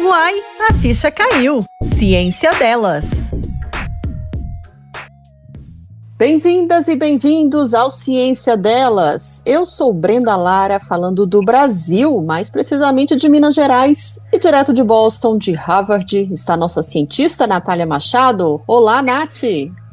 Uai, a ficha caiu. Ciência delas. Bem-vindas e bem-vindos ao Ciência Delas. Eu sou Brenda Lara, falando do Brasil, mais precisamente de Minas Gerais. E direto de Boston, de Harvard, está nossa cientista Natália Machado. Olá, Nath!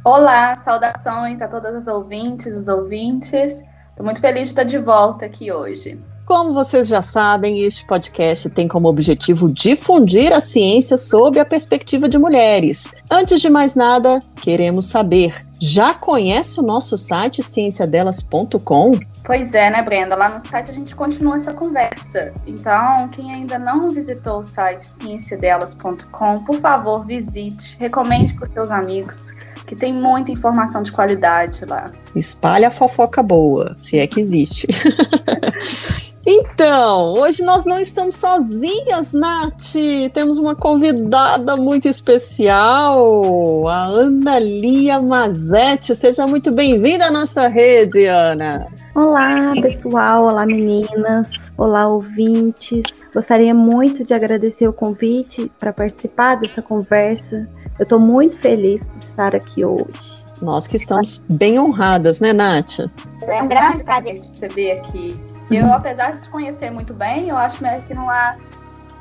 Olá, saudações a todas as ouvintes, os ouvintes. Estou muito feliz de estar de volta aqui hoje. Como vocês já sabem, este podcast tem como objetivo difundir a ciência sob a perspectiva de mulheres. Antes de mais nada, queremos saber: já conhece o nosso site cienciadelas.com? Pois é, né, Brenda? Lá no site a gente continua essa conversa. Então, quem ainda não visitou o site cienciadelas.com, por favor, visite, recomende para os seus amigos, que tem muita informação de qualidade lá. Espalhe a fofoca boa, se é que existe. Então, hoje nós não estamos sozinhas, Nath. Temos uma convidada muito especial, a Ana Lia Mazetti. Seja muito bem-vinda à nossa rede, Ana. Olá, pessoal. Olá, meninas. Olá, ouvintes. Gostaria muito de agradecer o convite para participar dessa conversa. Eu estou muito feliz por estar aqui hoje. Nós que estamos bem honradas, né, Nath? É um grande prazer te receber aqui eu, apesar de te conhecer muito bem, eu acho que não há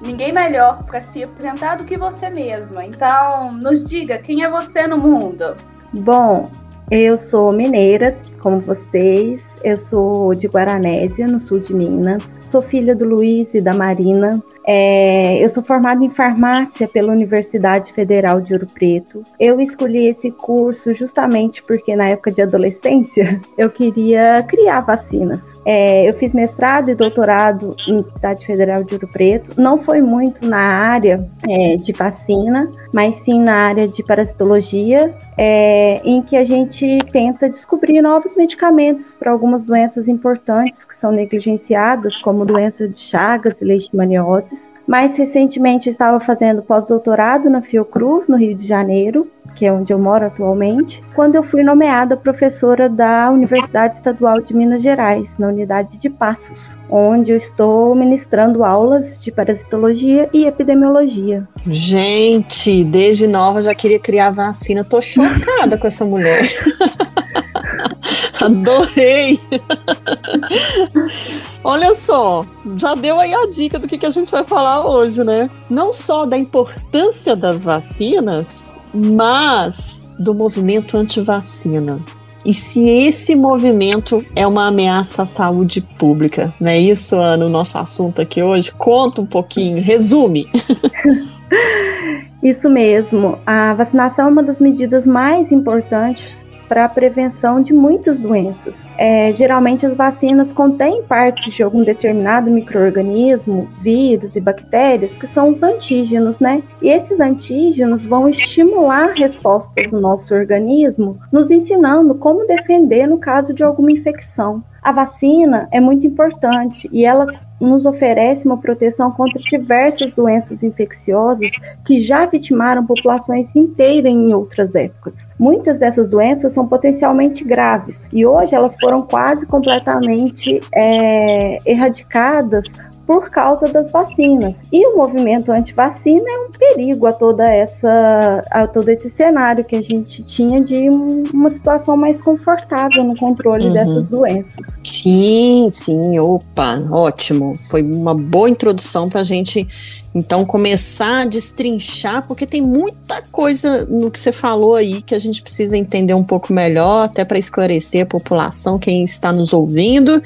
ninguém melhor para se apresentar do que você mesma. Então, nos diga, quem é você no mundo? Bom, eu sou mineira, como vocês. Eu sou de Guaranésia, no sul de Minas. Sou filha do Luiz e da Marina. É, eu sou formada em farmácia pela Universidade Federal de Ouro Preto. Eu escolhi esse curso justamente porque na época de adolescência eu queria criar vacinas. É, eu fiz mestrado e doutorado na Universidade Federal de Ouro Preto. Não foi muito na área é, de vacina, mas sim na área de parasitologia, é, em que a gente tenta descobrir novos medicamentos para algumas doenças importantes que são negligenciadas, como doença de Chagas e leishmanioses. Mais recentemente, estava fazendo pós-doutorado na Fiocruz, no Rio de Janeiro, que é onde eu moro atualmente, quando eu fui nomeada professora da Universidade Estadual de Minas Gerais, na unidade de Passos, onde eu estou ministrando aulas de parasitologia e epidemiologia. Gente, desde nova já queria criar vacina, tô chocada com essa mulher. Adorei! Olha só, já deu aí a dica do que, que a gente vai falar hoje, né? Não só da importância das vacinas, mas do movimento anti-vacina. E se esse movimento é uma ameaça à saúde pública, não é isso, Ana, o nosso assunto aqui hoje? Conta um pouquinho, resume. Isso mesmo. A vacinação é uma das medidas mais importantes para a prevenção de muitas doenças. É, geralmente as vacinas contêm partes de algum determinado microorganismo, vírus e bactérias que são os antígenos, né? E esses antígenos vão estimular a resposta do nosso organismo, nos ensinando como defender no caso de alguma infecção. A vacina é muito importante e ela nos oferece uma proteção contra diversas doenças infecciosas que já vitimaram populações inteiras em outras épocas. Muitas dessas doenças são potencialmente graves e hoje elas foram quase completamente é, erradicadas por causa das vacinas. E o movimento anti-vacina é um perigo a toda essa a todo esse cenário que a gente tinha de uma situação mais confortável no controle uhum. dessas doenças. Sim, sim, opa, ótimo. Foi uma boa introdução para a gente então começar a destrinchar, porque tem muita coisa no que você falou aí que a gente precisa entender um pouco melhor, até para esclarecer a população, quem está nos ouvindo.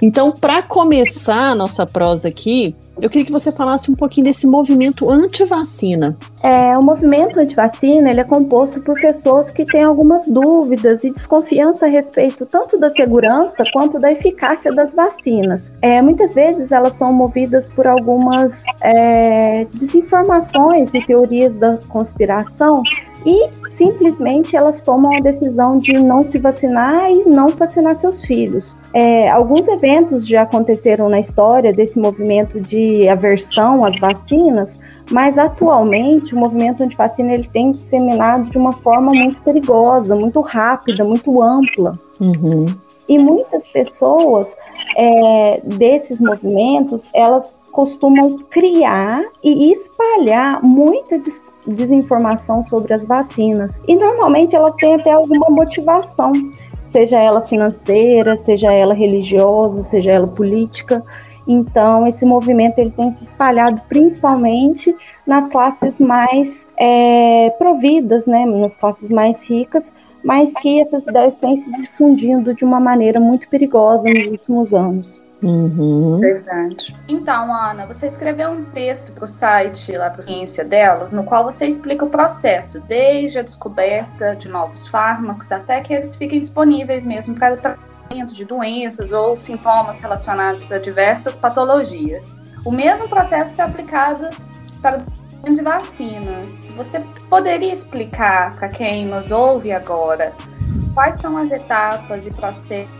Então, para começar a nossa prosa aqui, eu queria que você falasse um pouquinho desse movimento anti-vacina. É, o movimento anti-vacina ele é composto por pessoas que têm algumas dúvidas e desconfiança a respeito tanto da segurança quanto da eficácia das vacinas. É, muitas vezes elas são movidas por algumas é, desinformações e teorias da conspiração e simplesmente elas tomam a decisão de não se vacinar e não vacinar seus filhos. É, alguns eventos já aconteceram na história desse movimento de aversão às vacinas, mas atualmente o movimento antivacina ele tem disseminado de uma forma muito perigosa, muito rápida, muito ampla. Uhum. E muitas pessoas é, desses movimentos, elas costumam criar e espalhar muita des desinformação sobre as vacinas. E normalmente elas têm até alguma motivação, seja ela financeira, seja ela religiosa, seja ela política. Então, esse movimento ele tem se espalhado principalmente nas classes mais é, providas, né, nas classes mais ricas, mas que essas ideias têm se difundindo de uma maneira muito perigosa nos últimos anos. Uhum. Verdade. Então, Ana, você escreveu um texto para o site, lá para a ciência delas, no qual você explica o processo, desde a descoberta de novos fármacos até que eles fiquem disponíveis mesmo para o tratamento de doenças ou sintomas relacionados a diversas patologias. O mesmo processo é aplicado para de vacinas. Você poderia explicar para quem nos ouve agora quais são as etapas e processos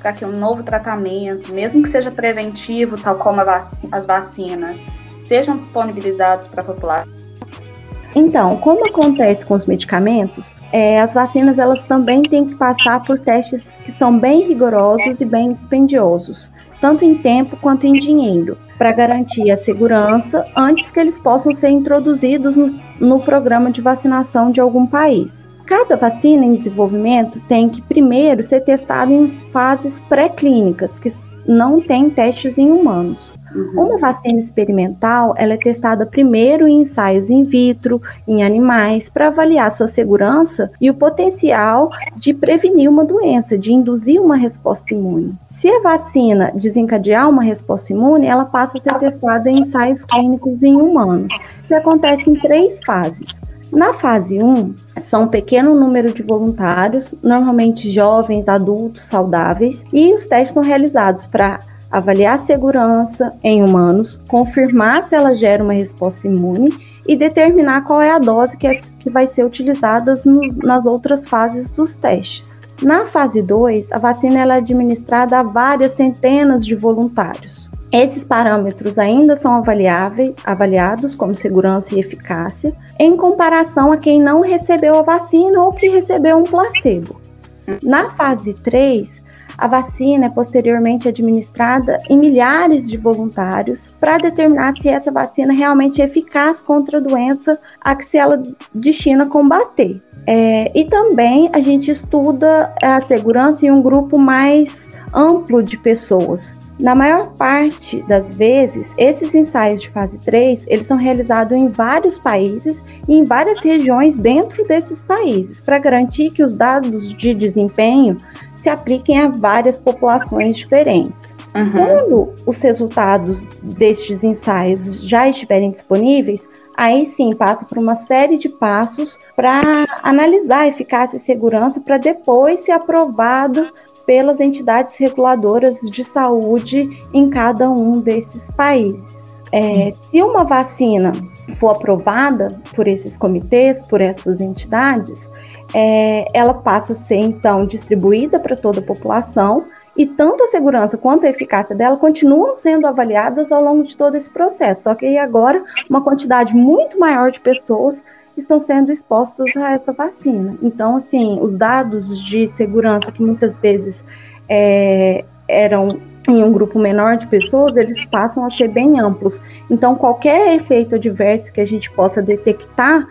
para que um novo tratamento, mesmo que seja preventivo, tal como as vacinas, sejam disponibilizados para a população? Então, como acontece com os medicamentos, é, as vacinas elas também têm que passar por testes que são bem rigorosos e bem dispendiosos, tanto em tempo quanto em dinheiro, para garantir a segurança antes que eles possam ser introduzidos no, no programa de vacinação de algum país. Cada vacina em desenvolvimento tem que primeiro ser testada em fases pré-clínicas, que não tem testes em humanos. Uhum. Uma vacina experimental, ela é testada primeiro em ensaios in vitro, em animais, para avaliar sua segurança e o potencial de prevenir uma doença, de induzir uma resposta imune. Se a vacina desencadear uma resposta imune, ela passa a ser testada em ensaios clínicos em humanos, que acontece em três fases. Na fase 1, são um pequeno número de voluntários, normalmente jovens, adultos, saudáveis, e os testes são realizados para avaliar a segurança em humanos, confirmar se ela gera uma resposta imune e determinar qual é a dose que, é, que vai ser utilizada nas outras fases dos testes. Na fase 2, a vacina é administrada a várias centenas de voluntários. Esses parâmetros ainda são avaliados como segurança e eficácia, em comparação a quem não recebeu a vacina ou que recebeu um placebo. Na fase 3, a vacina é posteriormente administrada em milhares de voluntários para determinar se essa vacina realmente é eficaz contra a doença a que se ela destina combater. É, e também a gente estuda a segurança em um grupo mais amplo de pessoas, na maior parte das vezes, esses ensaios de fase 3, eles são realizados em vários países e em várias regiões dentro desses países, para garantir que os dados de desempenho se apliquem a várias populações diferentes. Uhum. Quando os resultados destes ensaios já estiverem disponíveis, aí sim passa por uma série de passos para analisar a eficácia e segurança para depois ser aprovado pelas entidades reguladoras de saúde em cada um desses países. É, se uma vacina for aprovada por esses comitês, por essas entidades, é, ela passa a ser então distribuída para toda a população e tanto a segurança quanto a eficácia dela continuam sendo avaliadas ao longo de todo esse processo. Só que agora uma quantidade muito maior de pessoas estão sendo expostas a essa vacina. Então, assim, os dados de segurança que muitas vezes é, eram em um grupo menor de pessoas, eles passam a ser bem amplos. Então, qualquer efeito adverso que a gente possa detectar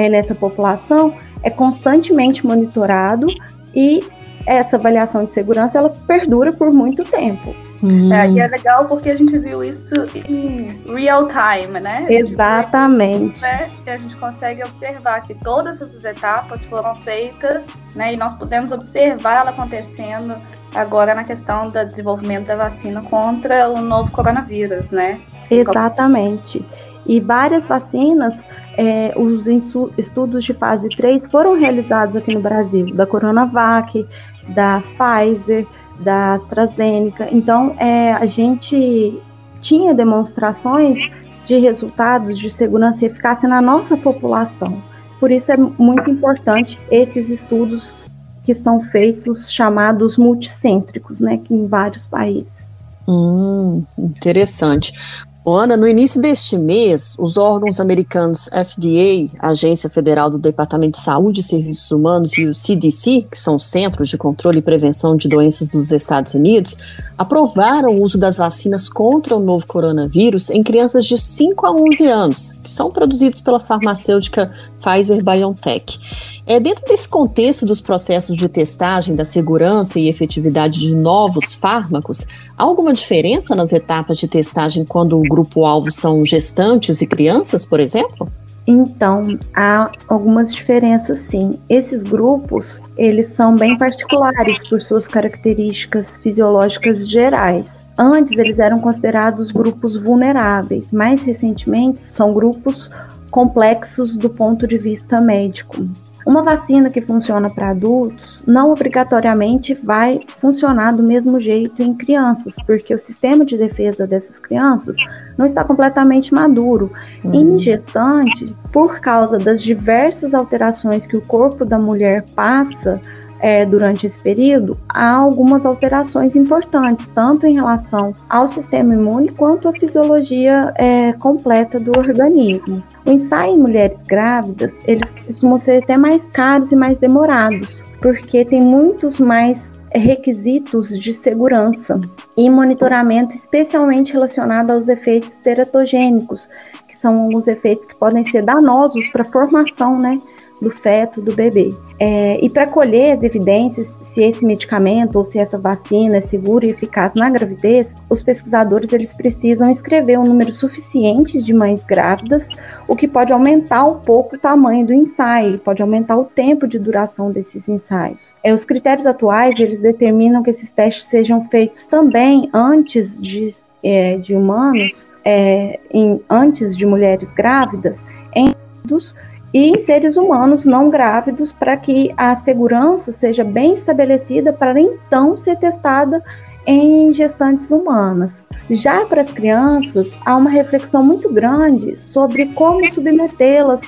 é, nessa população é constantemente monitorado e essa avaliação de segurança ela perdura por muito tempo. Hum. É, e é legal porque a gente viu isso em real time, né? Exatamente. né? E a gente consegue observar que todas essas etapas foram feitas, né? E nós podemos observar ela acontecendo agora na questão do desenvolvimento da vacina contra o novo coronavírus, né? Exatamente. E várias vacinas, é, os estudos de fase 3 foram realizados aqui no Brasil, da Coronavac, da Pfizer, da AstraZeneca. Então, é, a gente tinha demonstrações de resultados de segurança e eficácia na nossa população. Por isso é muito importante esses estudos que são feitos chamados multicêntricos, né, em vários países. Hum, interessante. Ana, no início deste mês, os órgãos americanos FDA, Agência Federal do Departamento de Saúde e Serviços Humanos, e o CDC, que são os Centros de Controle e Prevenção de Doenças dos Estados Unidos, aprovaram o uso das vacinas contra o novo coronavírus em crianças de 5 a 11 anos, que são produzidos pela farmacêutica Pfizer BioNTech. É dentro desse contexto dos processos de testagem da segurança e efetividade de novos fármacos, há alguma diferença nas etapas de testagem quando o grupo-alvo são gestantes e crianças, por exemplo? Então, há algumas diferenças sim. Esses grupos, eles são bem particulares por suas características fisiológicas gerais. Antes eles eram considerados grupos vulneráveis, mais recentemente são grupos complexos do ponto de vista médico. Uma vacina que funciona para adultos não obrigatoriamente vai funcionar do mesmo jeito em crianças, porque o sistema de defesa dessas crianças não está completamente maduro. Uhum. Em gestante, por causa das diversas alterações que o corpo da mulher passa, é, durante esse período, há algumas alterações importantes, tanto em relação ao sistema imune quanto à fisiologia é, completa do organismo. O ensaio em mulheres grávidas, eles costumam ser até mais caros e mais demorados, porque tem muitos mais requisitos de segurança e monitoramento especialmente relacionado aos efeitos teratogênicos, que são alguns efeitos que podem ser danosos para a formação né, do feto, do bebê. É, e para colher as evidências se esse medicamento ou se essa vacina é segura e eficaz na gravidez, os pesquisadores eles precisam escrever um número suficiente de mães grávidas, o que pode aumentar um pouco o tamanho do ensaio, pode aumentar o tempo de duração desses ensaios. É, os critérios atuais eles determinam que esses testes sejam feitos também antes de, é, de humanos, é, em, antes de mulheres grávidas, em e em seres humanos não grávidos, para que a segurança seja bem estabelecida para então ser testada em gestantes humanas. Já para as crianças, há uma reflexão muito grande sobre como submetê-las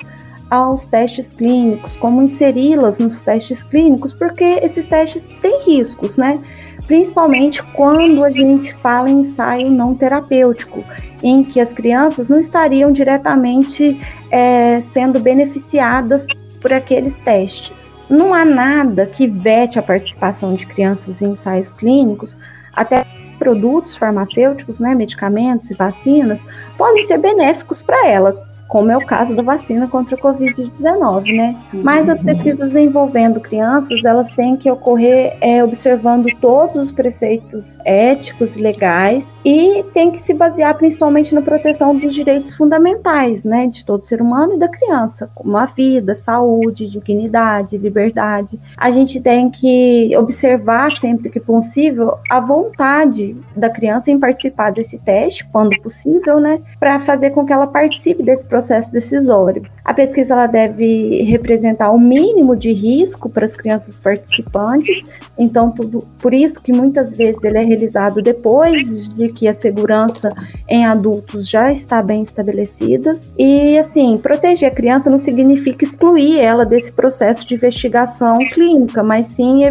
aos testes clínicos, como inseri-las nos testes clínicos, porque esses testes têm riscos, né? Principalmente quando a gente fala em ensaio não terapêutico, em que as crianças não estariam diretamente é, sendo beneficiadas por aqueles testes. Não há nada que vete a participação de crianças em ensaios clínicos, até produtos farmacêuticos, né, medicamentos e vacinas, podem ser benéficos para elas, como é o caso da vacina contra a Covid-19, né? Mas as pesquisas envolvendo crianças, elas têm que ocorrer é, observando todos os preceitos éticos e legais e tem que se basear principalmente na proteção dos direitos fundamentais, né, de todo ser humano e da criança, como a vida, saúde, dignidade, liberdade. A gente tem que observar sempre que possível a vontade da criança em participar desse teste, quando possível, né, para fazer com que ela participe desse processo decisório. A pesquisa ela deve representar o mínimo de risco para as crianças participantes, então tudo, por isso que muitas vezes ele é realizado depois de que a segurança em adultos já está bem estabelecida. E, assim, proteger a criança não significa excluir ela desse processo de investigação clínica, mas sim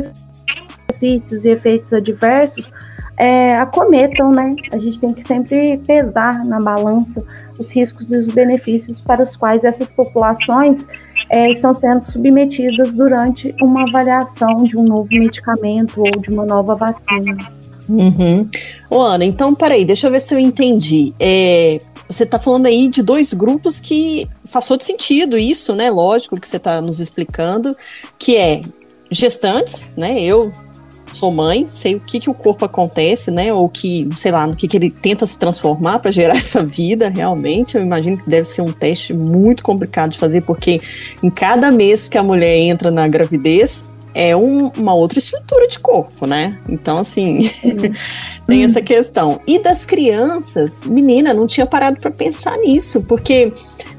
benefícios e efeitos adversos é, acometam, né? A gente tem que sempre pesar na balança os riscos e os benefícios para os quais essas populações é, estão sendo submetidas durante uma avaliação de um novo medicamento ou de uma nova vacina. Uhum. Ô, Ana, então peraí, deixa eu ver se eu entendi. É, você está falando aí de dois grupos que faz todo sentido isso, né? Lógico que você está nos explicando, que é gestantes, né? Eu sou mãe, sei o que, que o corpo acontece, né? Ou que, sei lá, no que, que ele tenta se transformar para gerar essa vida, realmente. Eu imagino que deve ser um teste muito complicado de fazer, porque em cada mês que a mulher entra na gravidez, é um, uma outra estrutura de corpo, né? Então, assim, tem essa questão. E das crianças, menina, não tinha parado para pensar nisso, porque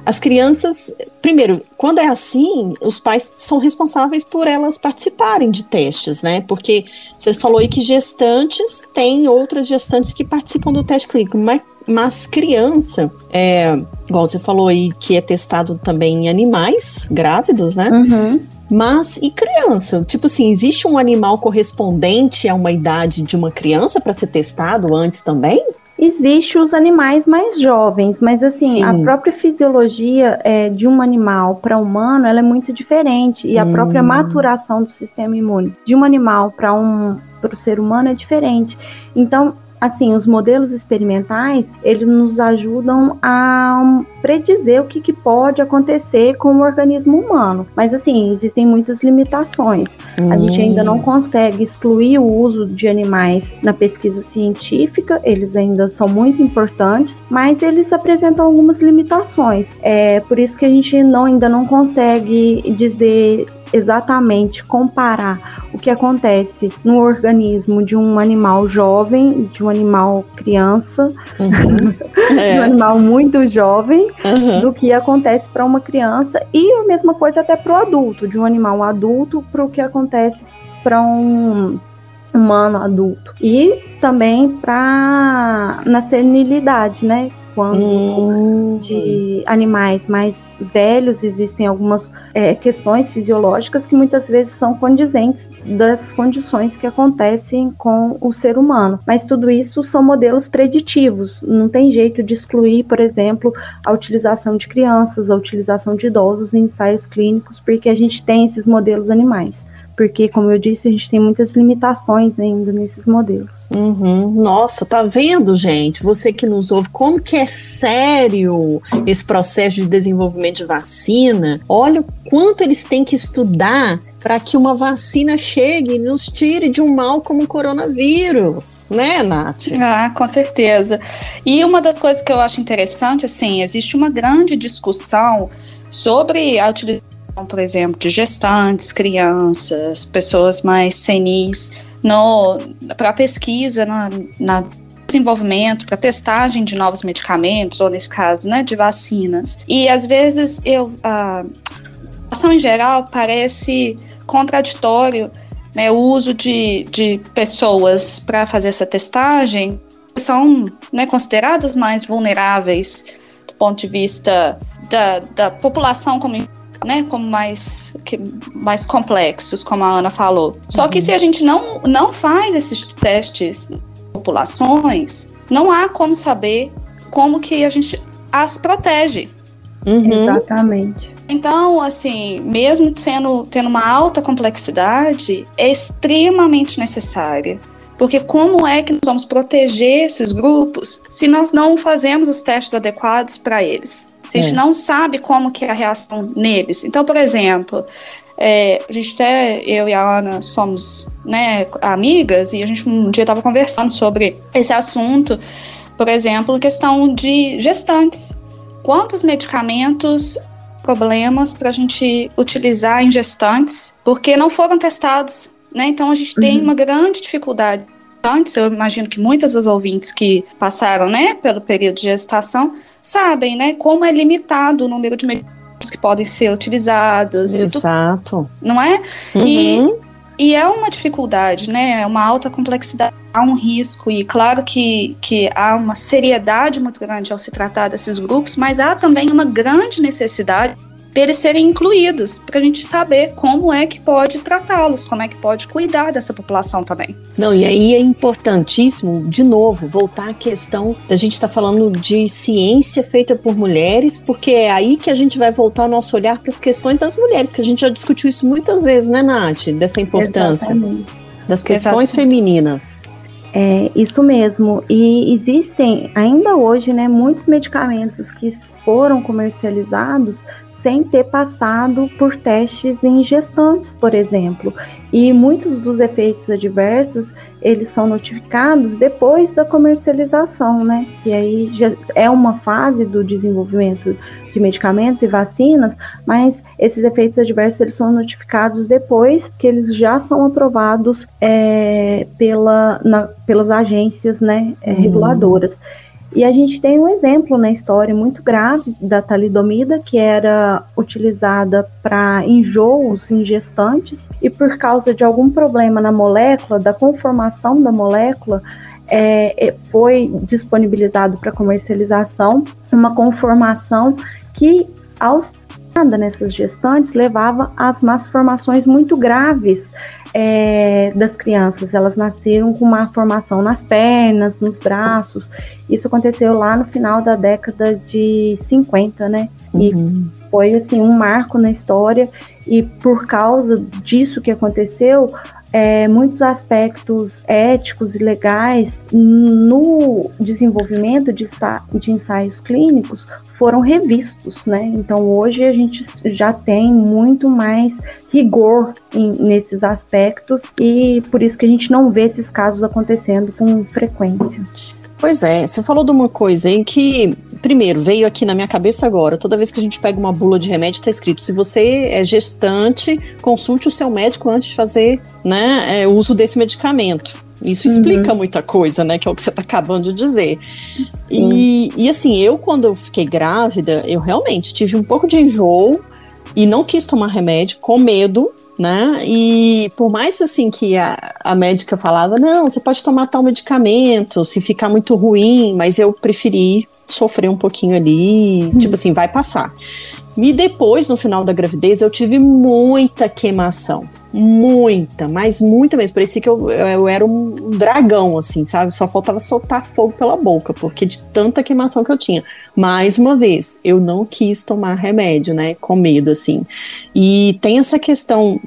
as crianças, primeiro, quando é assim, os pais são responsáveis por elas participarem de testes, né? Porque você falou aí que gestantes têm outras gestantes que participam do teste clínico, mas mas criança, é, igual você falou aí que é testado também em animais grávidos, né? Uhum. Mas e criança? Tipo assim, existe um animal correspondente a uma idade de uma criança para ser testado antes também? Existe os animais mais jovens, mas assim, Sim. a própria fisiologia é, de um animal para humano ela é muito diferente. E a hum. própria maturação do sistema imune de um animal para um para o ser humano é diferente. Então, assim, os modelos experimentais, eles nos ajudam a predizer o que, que, pode acontecer com o organismo humano. Mas, assim, existem muitas limitações. Hum. A gente ainda não hum. consegue excluir o uso de animais na pesquisa científica, eles ainda são muito importantes, mas eles apresentam algumas limitações. É por isso que a gente não, ainda não consegue dizer exatamente comparar o que acontece no organismo de um animal jovem, de um animal criança, uhum. é. de um animal muito jovem, uhum. do que acontece para uma criança e a mesma coisa até para o adulto, de um animal adulto para o que acontece para um humano adulto e também para na senilidade, né? Quando hum. de animais mais velhos existem algumas é, questões fisiológicas que muitas vezes são condizentes das condições que acontecem com o ser humano. Mas tudo isso são modelos preditivos. Não tem jeito de excluir, por exemplo, a utilização de crianças, a utilização de idosos em ensaios clínicos, porque a gente tem esses modelos animais porque, como eu disse, a gente tem muitas limitações ainda nesses modelos. Uhum. Nossa, tá vendo, gente? Você que nos ouve, como que é sério esse processo de desenvolvimento de vacina? Olha o quanto eles têm que estudar para que uma vacina chegue e nos tire de um mal como o coronavírus, né, Nath? Ah, com certeza. E uma das coisas que eu acho interessante, assim, existe uma grande discussão sobre a utilização por exemplo, de gestantes, crianças, pessoas mais senis, para pesquisa, na, na desenvolvimento, para testagem de novos medicamentos, ou nesse caso, né, de vacinas. E às vezes eu, a ação em geral parece contraditório, né, o uso de, de pessoas para fazer essa testagem são né, consideradas mais vulneráveis do ponto de vista da, da população como né, como mais, que, mais complexos, como a Ana falou. Só uhum. que se a gente não, não faz esses testes em populações, não há como saber como que a gente as protege. Uhum. Exatamente. Então, assim, mesmo sendo tendo uma alta complexidade, é extremamente necessária. Porque como é que nós vamos proteger esses grupos se nós não fazemos os testes adequados para eles? A gente é. não sabe como que é a reação neles. Então, por exemplo, é, a gente até, eu e a Ana somos né, amigas e a gente um dia estava conversando sobre esse assunto, por exemplo, questão de gestantes. Quantos medicamentos, problemas para a gente utilizar em gestantes, porque não foram testados, né? Então a gente uhum. tem uma grande dificuldade. Antes, eu imagino que muitas das ouvintes que passaram, né, pelo período de gestação, sabem, né, como é limitado o número de medicamentos que podem ser utilizados. Exato. Tu, não é? Uhum. E, e é uma dificuldade, né? É uma alta complexidade, há um risco, e claro que, que há uma seriedade muito grande ao se tratar desses grupos, mas há também uma grande necessidade deles serem incluídos, para a gente saber como é que pode tratá-los, como é que pode cuidar dessa população também. Não, e aí é importantíssimo, de novo, voltar à questão da gente estar tá falando de ciência feita por mulheres, porque é aí que a gente vai voltar o nosso olhar para as questões das mulheres, que a gente já discutiu isso muitas vezes, né, Nath? Dessa importância Exatamente. das questões Exatamente. femininas. É, isso mesmo. E existem ainda hoje, né, muitos medicamentos que foram comercializados sem ter passado por testes em gestantes, por exemplo. E muitos dos efeitos adversos, eles são notificados depois da comercialização, né? E aí já é uma fase do desenvolvimento de medicamentos e vacinas, mas esses efeitos adversos eles são notificados depois que eles já são aprovados é, pela, na, pelas agências né, é, reguladoras. E a gente tem um exemplo na história muito grave da talidomida, que era utilizada para enjoos em gestantes, e por causa de algum problema na molécula, da conformação da molécula, é, é foi disponibilizado para comercialização uma conformação que, ao nessas gestantes, levava às más formações muito graves é, das crianças. Elas nasceram com uma formação nas pernas, nos braços. Isso aconteceu lá no final da década de 50, né? E uhum. foi assim um marco na história e por causa disso que aconteceu, é, muitos aspectos éticos e legais no desenvolvimento de, de, ensaios clínicos foram revistos, né? Então hoje a gente já tem muito mais rigor em, nesses aspectos e por isso que a gente não vê esses casos acontecendo com frequência. Pois é, você falou de uma coisa em que, primeiro, veio aqui na minha cabeça agora, toda vez que a gente pega uma bula de remédio, está escrito, se você é gestante, consulte o seu médico antes de fazer né, é, uso desse medicamento. Isso uhum. explica muita coisa, né? Que é o que você está acabando de dizer. E, e assim, eu, quando eu fiquei grávida, eu realmente tive um pouco de enjoo e não quis tomar remédio com medo né? E por mais assim que a, a médica falava, não, você pode tomar tal medicamento se ficar muito ruim, mas eu preferi sofrer um pouquinho ali, hum. tipo assim, vai passar. E depois, no final da gravidez, eu tive muita queimação. Muita, mas muita mesmo. Parecia que eu, eu era um dragão, assim, sabe? Só faltava soltar fogo pela boca, porque de tanta queimação que eu tinha. Mais uma vez, eu não quis tomar remédio, né? Com medo, assim. E tem essa questão,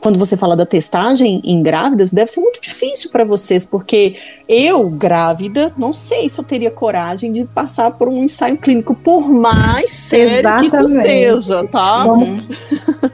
quando você fala da testagem em grávidas, deve ser muito difícil para vocês, porque eu, grávida, não sei se eu teria coragem de passar por um ensaio clínico, por mais sério Exatamente. que isso seja, tá? Como,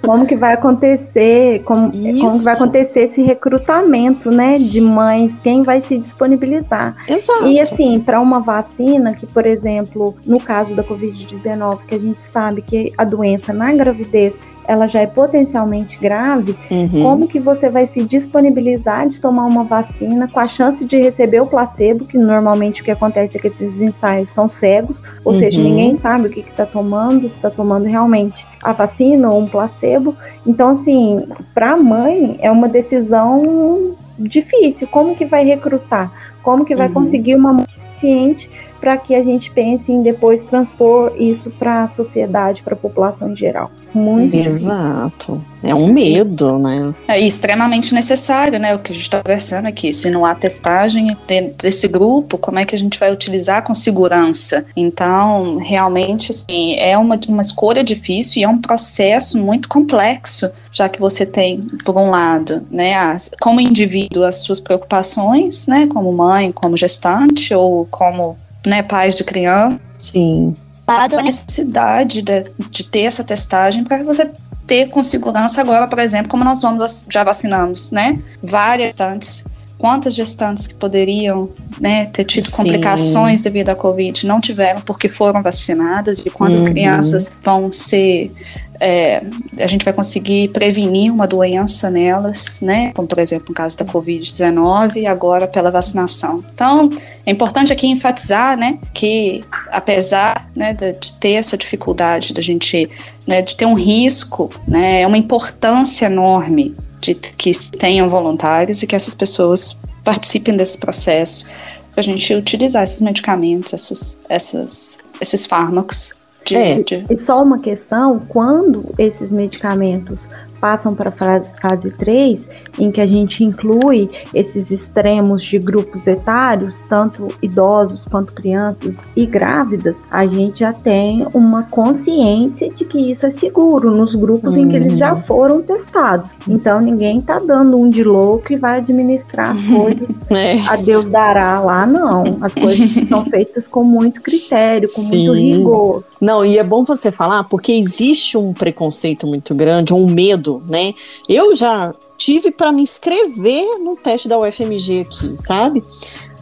como que vai acontecer? Como, como que vai acontecer esse recrutamento, né? De mães, quem vai se disponibilizar? Exato. E assim, para uma vacina que, por exemplo, no caso da Covid-19, que a gente sabe que a doença na gravidez ela já é potencialmente grave, uhum. como que você vai se disponibilizar de tomar uma vacina com a chance de receber o placebo, que normalmente o que acontece é que esses ensaios são cegos, ou uhum. seja, ninguém sabe o que está tomando, se está tomando realmente a vacina ou um placebo. Então, assim, para a mãe é uma decisão difícil. Como que vai recrutar? Como que vai uhum. conseguir uma ciente para que a gente pense em depois transpor isso para a sociedade, para a população em geral. Muito Exato. É um medo, né? É extremamente necessário, né? O que a gente está conversando aqui. Se não há testagem desse grupo, como é que a gente vai utilizar com segurança? Então, realmente, assim, é uma, uma escolha difícil e é um processo muito complexo, já que você tem, por um lado, né, as, como indivíduo, as suas preocupações, né, como mãe, como gestante ou como né, pais de criança. Sim. A necessidade de, de ter essa testagem para você ter com segurança agora, por exemplo, como nós vamos já vacinamos, né? Várias gestantes. Quantas gestantes que poderiam né, ter tido Sim. complicações devido à Covid não tiveram porque foram vacinadas e quando uhum. crianças vão ser é, a gente vai conseguir prevenir uma doença nelas, né? Como por exemplo no caso da Covid-19 e agora pela vacinação. Então é importante aqui enfatizar, né, que apesar né, de, de ter essa dificuldade da gente, né, de ter um risco, né, é uma importância enorme de que tenham voluntários e que essas pessoas participem desse processo para a gente utilizar esses medicamentos, essas, essas, esses fármacos de, é. de... E só uma questão, quando esses medicamentos passam para a fase 3, em que a gente inclui esses extremos de grupos etários, tanto idosos quanto crianças e grávidas, a gente já tem uma consciência de que isso é seguro nos grupos uhum. em que eles já uhum. foram testados. Então ninguém está dando um de louco e vai administrar as coisas é. a Deus dará lá, não. As coisas são feitas com muito critério, com Sim. muito rigor. Não, e é bom você falar porque existe um preconceito muito grande, um medo né? Eu já tive para me inscrever no teste da UFMG aqui, sabe?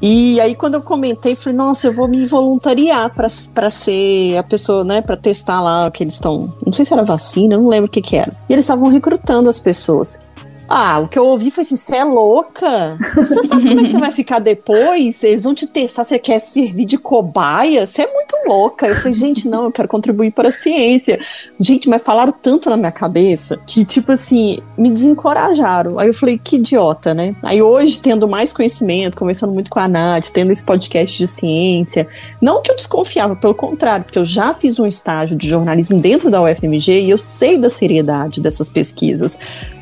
E aí quando eu comentei, falei, nossa, eu vou me voluntariar para ser a pessoa, né, para testar lá que eles estão, não sei se era vacina, não lembro o que que era. E eles estavam recrutando as pessoas. Ah, o que eu ouvi foi assim: você é louca? Você sabe como é que você vai ficar depois? Eles vão te testar, você quer servir de cobaia? Você é muito louca. Eu falei, gente, não, eu quero contribuir para a ciência. Gente, mas falaram tanto na minha cabeça que, tipo assim, me desencorajaram. Aí eu falei, que idiota, né? Aí hoje, tendo mais conhecimento, conversando muito com a Nath, tendo esse podcast de ciência, não que eu desconfiava, pelo contrário, porque eu já fiz um estágio de jornalismo dentro da UFMG e eu sei da seriedade dessas pesquisas.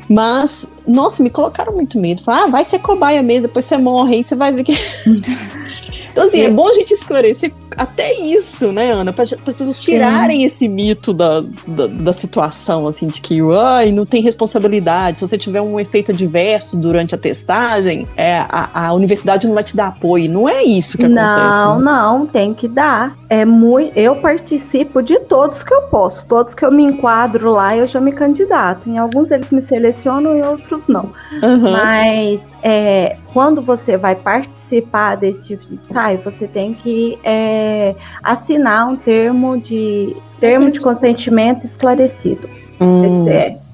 Mas, nossa, me colocaram muito medo. Falaram, ah, vai ser cobaia mesmo, depois você morre, aí você vai ver que. Então, assim, é bom a gente esclarecer até isso, né, Ana? Para as pessoas tirarem Sim. esse mito da, da, da, situação, assim, de que, ai, não tem responsabilidade. Se você tiver um efeito adverso durante a testagem, é, a, a universidade não vai te dar apoio. Não é isso que acontece. Não, né? não, tem que dar. É muito. Eu participo de todos que eu posso. Todos que eu me enquadro lá, eu já me candidato. Em alguns eles me selecionam, em outros não. Uhum. Mas é, quando você vai participar desse tipo de ensaio, você tem que é, assinar um termo de termo de consentimento esclarecido. Hum.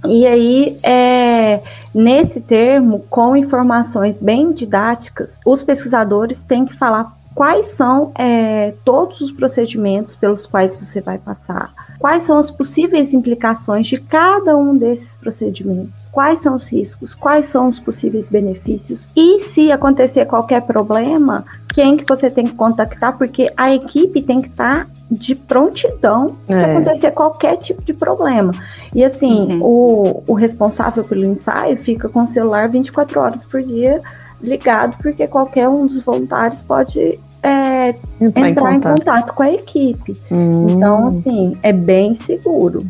E aí, é, nesse termo, com informações bem didáticas, os pesquisadores têm que falar quais são é, todos os procedimentos pelos quais você vai passar, quais são as possíveis implicações de cada um desses procedimentos quais são os riscos, quais são os possíveis benefícios e se acontecer qualquer problema, quem que você tem que contactar, porque a equipe tem que estar tá de prontidão é. se acontecer qualquer tipo de problema. E assim, uhum. o, o responsável pelo ensaio fica com o celular 24 horas por dia ligado, porque qualquer um dos voluntários pode é, entrar, entrar em, contato. em, contato. com a equipe. Hum. Então, assim, é bem seguro.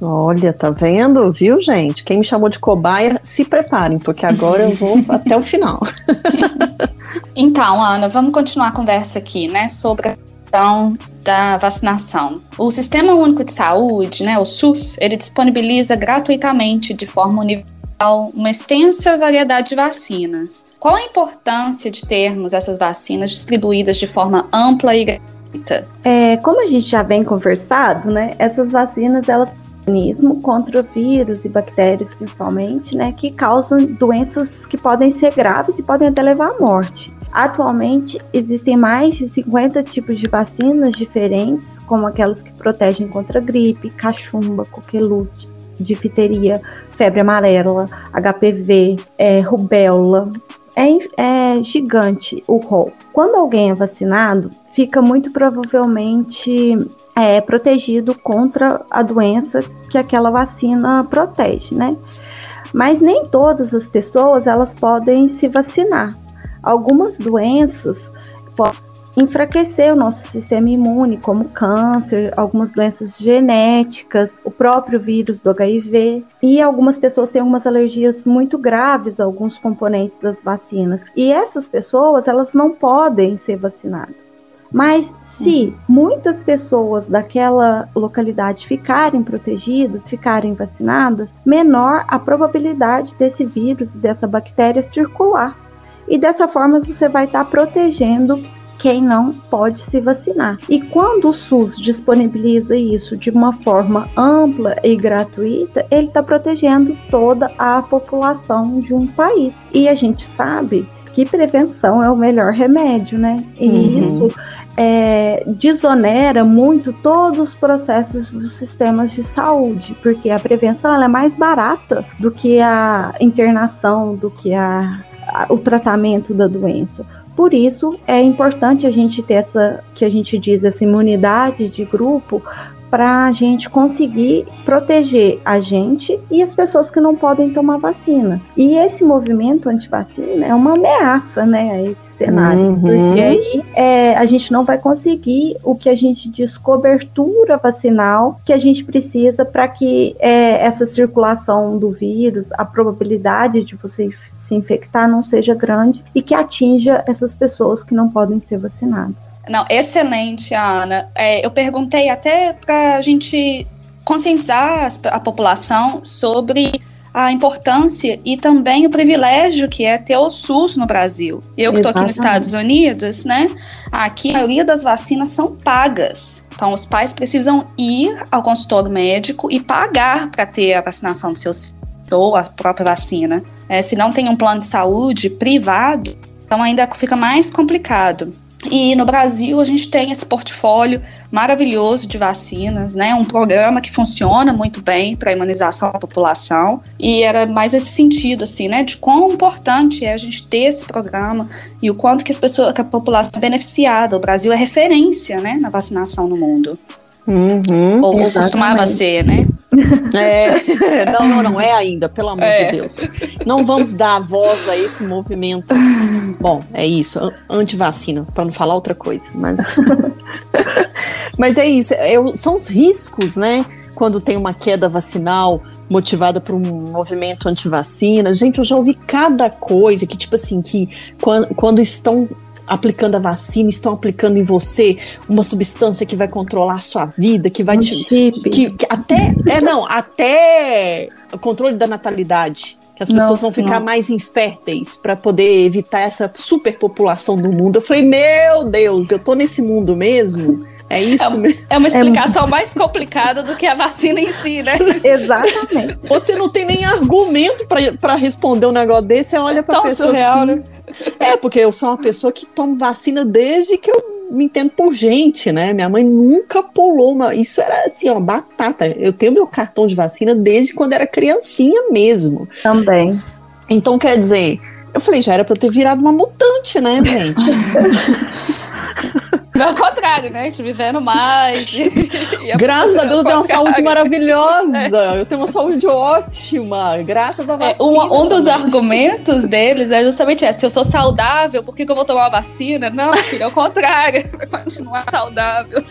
Olha, tá vendo, viu, gente? Quem me chamou de cobaia, se preparem, porque agora eu vou até o final. então, Ana, vamos continuar a conversa aqui, né, sobre a questão da vacinação. O Sistema Único de Saúde, né, o SUS, ele disponibiliza gratuitamente, de forma universal, uma extensa variedade de vacinas. Qual a importância de termos essas vacinas distribuídas de forma ampla e gratuita? É, como a gente já vem conversado, né, essas vacinas elas organismo contra vírus e bactérias, principalmente, né, que causam doenças que podem ser graves e podem até levar à morte. Atualmente, existem mais de 50 tipos de vacinas diferentes, como aquelas que protegem contra gripe, cachumba, coqueluche, difteria, febre amarela, HPV, é, rubéola. É, é gigante o rol. Quando alguém é vacinado, fica muito provavelmente é, protegido contra a doença que aquela vacina protege, né? Mas nem todas as pessoas elas podem se vacinar. Algumas doenças podem enfraquecer o nosso sistema imune, como câncer, algumas doenças genéticas, o próprio vírus do HIV, e algumas pessoas têm algumas alergias muito graves a alguns componentes das vacinas. E essas pessoas, elas não podem ser vacinadas. Mas se muitas pessoas daquela localidade ficarem protegidas, ficarem vacinadas, menor a probabilidade desse vírus, dessa bactéria circular. E dessa forma você vai estar protegendo quem não pode se vacinar. E quando o SUS disponibiliza isso de uma forma ampla e gratuita, ele está protegendo toda a população de um país. E a gente sabe que prevenção é o melhor remédio, né? E uhum. isso é, desonera muito todos os processos dos sistemas de saúde, porque a prevenção é mais barata do que a internação, do que a, a, o tratamento da doença. Por isso é importante a gente ter essa, que a gente diz, essa imunidade de grupo para a gente conseguir proteger a gente e as pessoas que não podem tomar vacina. E esse movimento anti-vacina é uma ameaça, né, a esse cenário, uhum. porque aí é, a gente não vai conseguir o que a gente diz cobertura vacinal que a gente precisa para que é, essa circulação do vírus, a probabilidade de você se infectar não seja grande e que atinja essas pessoas que não podem ser vacinadas. Não, excelente, Ana. É, eu perguntei até para a gente conscientizar a população sobre a importância e também o privilégio que é ter o SUS no Brasil. Eu que estou aqui nos Estados Unidos, né? Aqui a maioria das vacinas são pagas. Então, os pais precisam ir ao consultório médico e pagar para ter a vacinação dos seus filhos ou a própria vacina. É, se não tem um plano de saúde privado, então ainda fica mais complicado. E no Brasil a gente tem esse portfólio maravilhoso de vacinas, né? Um programa que funciona muito bem para a imunização da população. E era mais esse sentido, assim, né? De quão importante é a gente ter esse programa e o quanto que as pessoas, que a população é beneficiada. O Brasil é referência, né? Na vacinação no mundo. Uhum, ou, ou costumava ser, né? É, não, não, não é ainda, pelo amor é. de Deus. Não vamos dar voz a esse movimento. Bom, é isso, anti-vacina, para não falar outra coisa, mas. mas é isso, é, são os riscos, né? Quando tem uma queda vacinal motivada por um movimento anti-vacina. Gente, eu já ouvi cada coisa que, tipo assim, que quando, quando estão aplicando a vacina, estão aplicando em você uma substância que vai controlar a sua vida, que vai um te. Que, que, até. É, não, até o controle da natalidade. Que as pessoas não, vão ficar não. mais inférteis para poder evitar essa superpopulação do mundo. Eu falei, meu Deus, eu tô nesse mundo mesmo. É isso é, mesmo. É uma explicação é mais complicada do que a vacina em si, né? Exatamente. Você não tem nem argumento para responder um negócio desse, você olha pra Tão pessoa surreal, assim. Né? É, porque eu sou uma pessoa que toma vacina desde que eu me entendo por gente, né? Minha mãe nunca pulou uma. Isso era assim, ó, batata. Eu tenho meu cartão de vacina desde quando era criancinha mesmo. Também. Então, quer dizer, eu falei, já era pra eu ter virado uma mutante, né, gente? Não, ao contrário, né? A gente vivendo mais. Graças a Deus eu tenho uma saúde maravilhosa. É. Eu tenho uma saúde ótima. Graças a vacina. É, um, um dos argumentos deles é justamente esse. Se eu sou saudável, por que, que eu vou tomar vacina? Não, filho, é o contrário. Vai continuar saudável.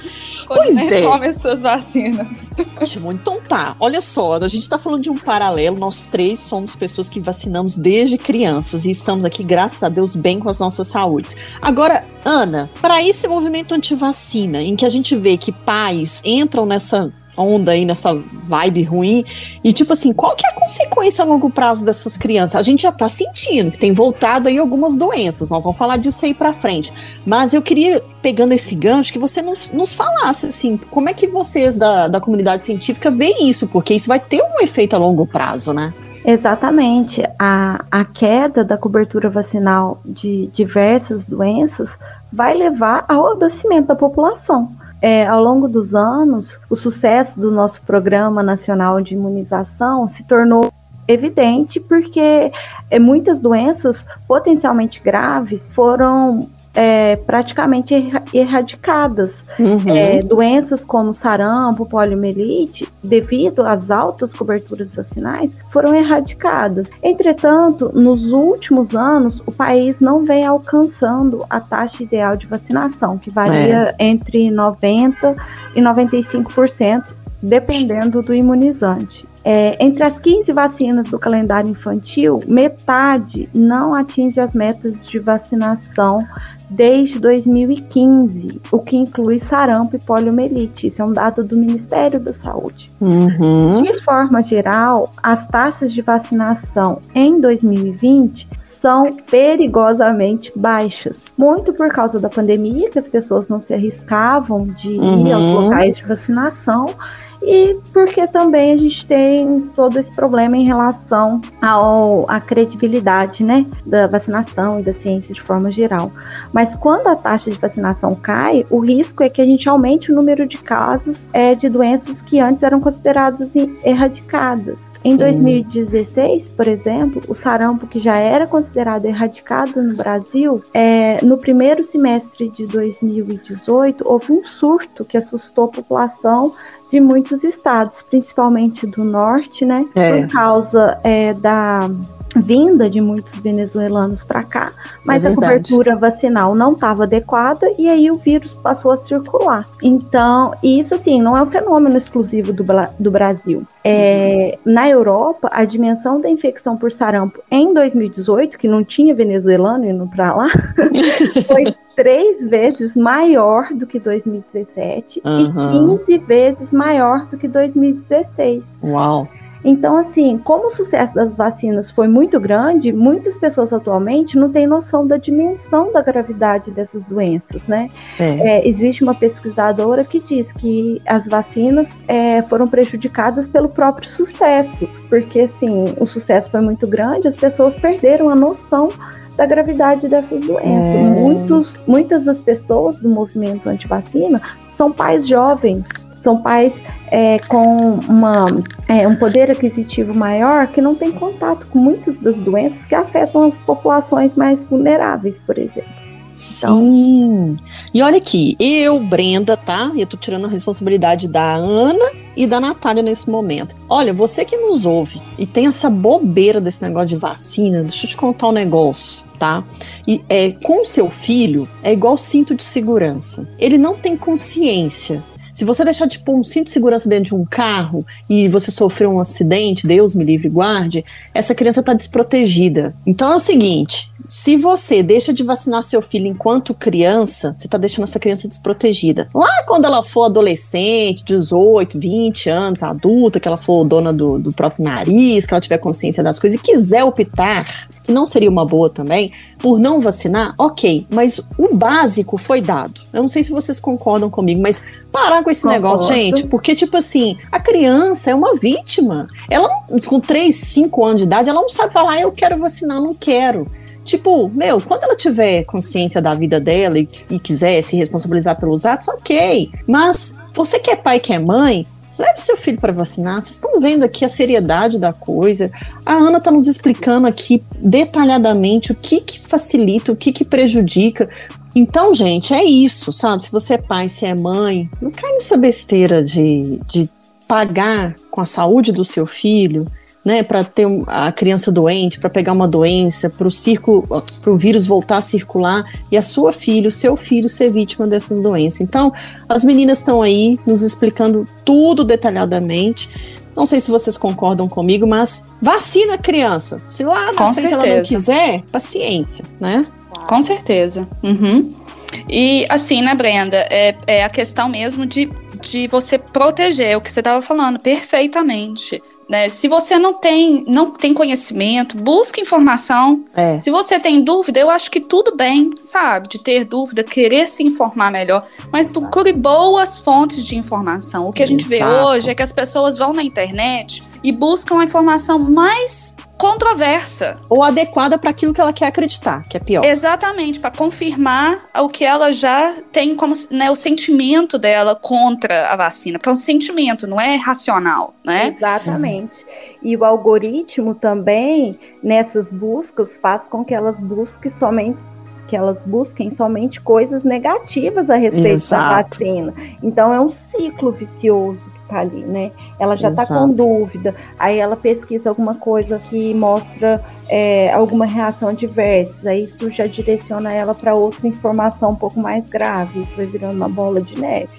Pois é. Tome as suas vacinas. Ótimo. Então tá. Olha só, a gente tá falando de um paralelo. Nós três somos pessoas que vacinamos desde crianças e estamos aqui, graças a Deus, bem com as nossas saúdes. Agora, Ana, para esse movimento anti-vacina, em que a gente vê que pais entram nessa onda aí, nessa vibe ruim, e tipo assim, qual que é a consequência a longo prazo dessas crianças? A gente já tá sentindo que tem voltado aí algumas doenças, nós vamos falar disso aí pra frente, mas eu queria, pegando esse gancho, que você nos, nos falasse, assim, como é que vocês da, da comunidade científica veem isso, porque isso vai ter um efeito a longo prazo, né? Exatamente. A, a queda da cobertura vacinal de diversas doenças vai levar ao adoecimento da população. É, ao longo dos anos, o sucesso do nosso Programa Nacional de Imunização se tornou evidente porque é, muitas doenças potencialmente graves foram é, praticamente erradicadas. Uhum. É, doenças como sarampo, poliomielite, devido às altas coberturas vacinais, foram erradicadas. Entretanto, nos últimos anos, o país não vem alcançando a taxa ideal de vacinação, que varia é. entre 90% e 95%, dependendo do imunizante. É, entre as 15 vacinas do calendário infantil, metade não atinge as metas de vacinação desde 2015, o que inclui sarampo e poliomielite. Isso é um dado do Ministério da Saúde. Uhum. De forma geral, as taxas de vacinação em 2020 são perigosamente baixas. Muito por causa da pandemia, que as pessoas não se arriscavam de ir aos uhum. locais de vacinação e porque também a gente tem todo esse problema em relação ao, à credibilidade né, da vacinação e da ciência de forma geral. Mas quando a taxa de vacinação cai, o risco é que a gente aumente o número de casos é, de doenças que antes eram consideradas erradicadas. Em 2016, por exemplo, o sarampo, que já era considerado erradicado no Brasil, é, no primeiro semestre de 2018, houve um surto que assustou a população de muitos estados, principalmente do norte, né? É. Por causa é, da vinda de muitos venezuelanos para cá, mas é a cobertura vacinal não estava adequada e aí o vírus passou a circular. Então, isso assim, não é um fenômeno exclusivo do, do Brasil. É, uhum. Na Europa, a dimensão da infecção por sarampo em 2018, que não tinha venezuelano indo para lá, foi três vezes maior do que 2017 uhum. e 15 vezes maior do que 2016. Uau! Então, assim, como o sucesso das vacinas foi muito grande, muitas pessoas atualmente não têm noção da dimensão da gravidade dessas doenças, né? É. É, existe uma pesquisadora que diz que as vacinas é, foram prejudicadas pelo próprio sucesso, porque, assim, o sucesso foi muito grande, as pessoas perderam a noção da gravidade dessas doenças. É. Muitos, muitas das pessoas do movimento anti-vacina são pais jovens são pais é, com uma, é, um poder aquisitivo maior que não tem contato com muitas das doenças que afetam as populações mais vulneráveis, por exemplo. Então, Sim. E olha aqui, eu, Brenda, tá? Eu tô tirando a responsabilidade da Ana e da Natália nesse momento. Olha, você que nos ouve e tem essa bobeira desse negócio de vacina, deixa eu te contar um negócio. Tá? E é, com seu filho é igual cinto de segurança. Ele não tem consciência se você deixar, tipo, um cinto de segurança dentro de um carro e você sofreu um acidente, Deus me livre e guarde, essa criança está desprotegida. Então é o seguinte: se você deixa de vacinar seu filho enquanto criança, você está deixando essa criança desprotegida. Lá quando ela for adolescente, 18, 20 anos, adulta, que ela for dona do, do próprio nariz, que ela tiver consciência das coisas e quiser optar que não seria uma boa também, por não vacinar, ok, mas o básico foi dado. Eu não sei se vocês concordam comigo, mas parar com esse Concordo. negócio, gente, porque, tipo assim, a criança é uma vítima. Ela, com 3, 5 anos de idade, ela não sabe falar, ah, eu quero vacinar, não quero. Tipo, meu, quando ela tiver consciência da vida dela e, e, quiser se responsabilizar pelos atos, ok. Mas você que é pai, que é mãe, Leve seu filho para vacinar. Vocês estão vendo aqui a seriedade da coisa. A Ana está nos explicando aqui detalhadamente o que, que facilita, o que, que prejudica. Então, gente, é isso, sabe? Se você é pai, se é mãe, não cai nessa besteira de, de pagar com a saúde do seu filho né, para ter a criança doente, para pegar uma doença, para o círculo, para o vírus voltar a circular e a sua filha, o seu filho ser vítima dessas doenças. Então, as meninas estão aí nos explicando tudo detalhadamente. Não sei se vocês concordam comigo, mas vacina a criança. Se lá na Com frente certeza. ela não quiser, paciência, né? Com certeza. Uhum. E assim, né, Brenda, é, é a questão mesmo de, de você proteger, o que você estava falando, perfeitamente. Né? Se você não tem, não tem conhecimento, busque informação. É. Se você tem dúvida, eu acho que tudo bem, sabe? De ter dúvida, querer se informar melhor. Mas procure boas fontes de informação. O que a gente Exato. vê hoje é que as pessoas vão na internet e buscam a informação mais controversa. Ou adequada para aquilo que ela quer acreditar, que é pior. Exatamente, para confirmar o que ela já tem como né, o sentimento dela contra a vacina. Porque é um sentimento, não é racional, né? Exatamente. E o algoritmo também, nessas buscas, faz com que elas busquem somente que elas busquem somente coisas negativas a respeito Exato. da vacina. Então é um ciclo vicioso tá ali, né? Ela já está com dúvida, aí ela pesquisa alguma coisa que mostra é, alguma reação adversa, aí isso já direciona ela para outra informação um pouco mais grave, isso vai virando uma bola de neve.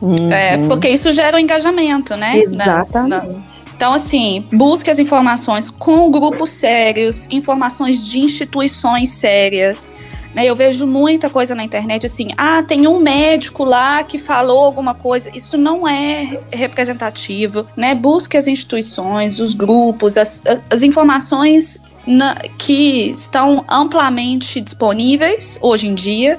Uhum. É, porque isso gera o um engajamento, né? Exatamente. Então, assim, busque as informações com grupos sérios, informações de instituições sérias. Né? Eu vejo muita coisa na internet assim, ah, tem um médico lá que falou alguma coisa. Isso não é representativo, né? Busque as instituições, os grupos, as, as informações na, que estão amplamente disponíveis hoje em dia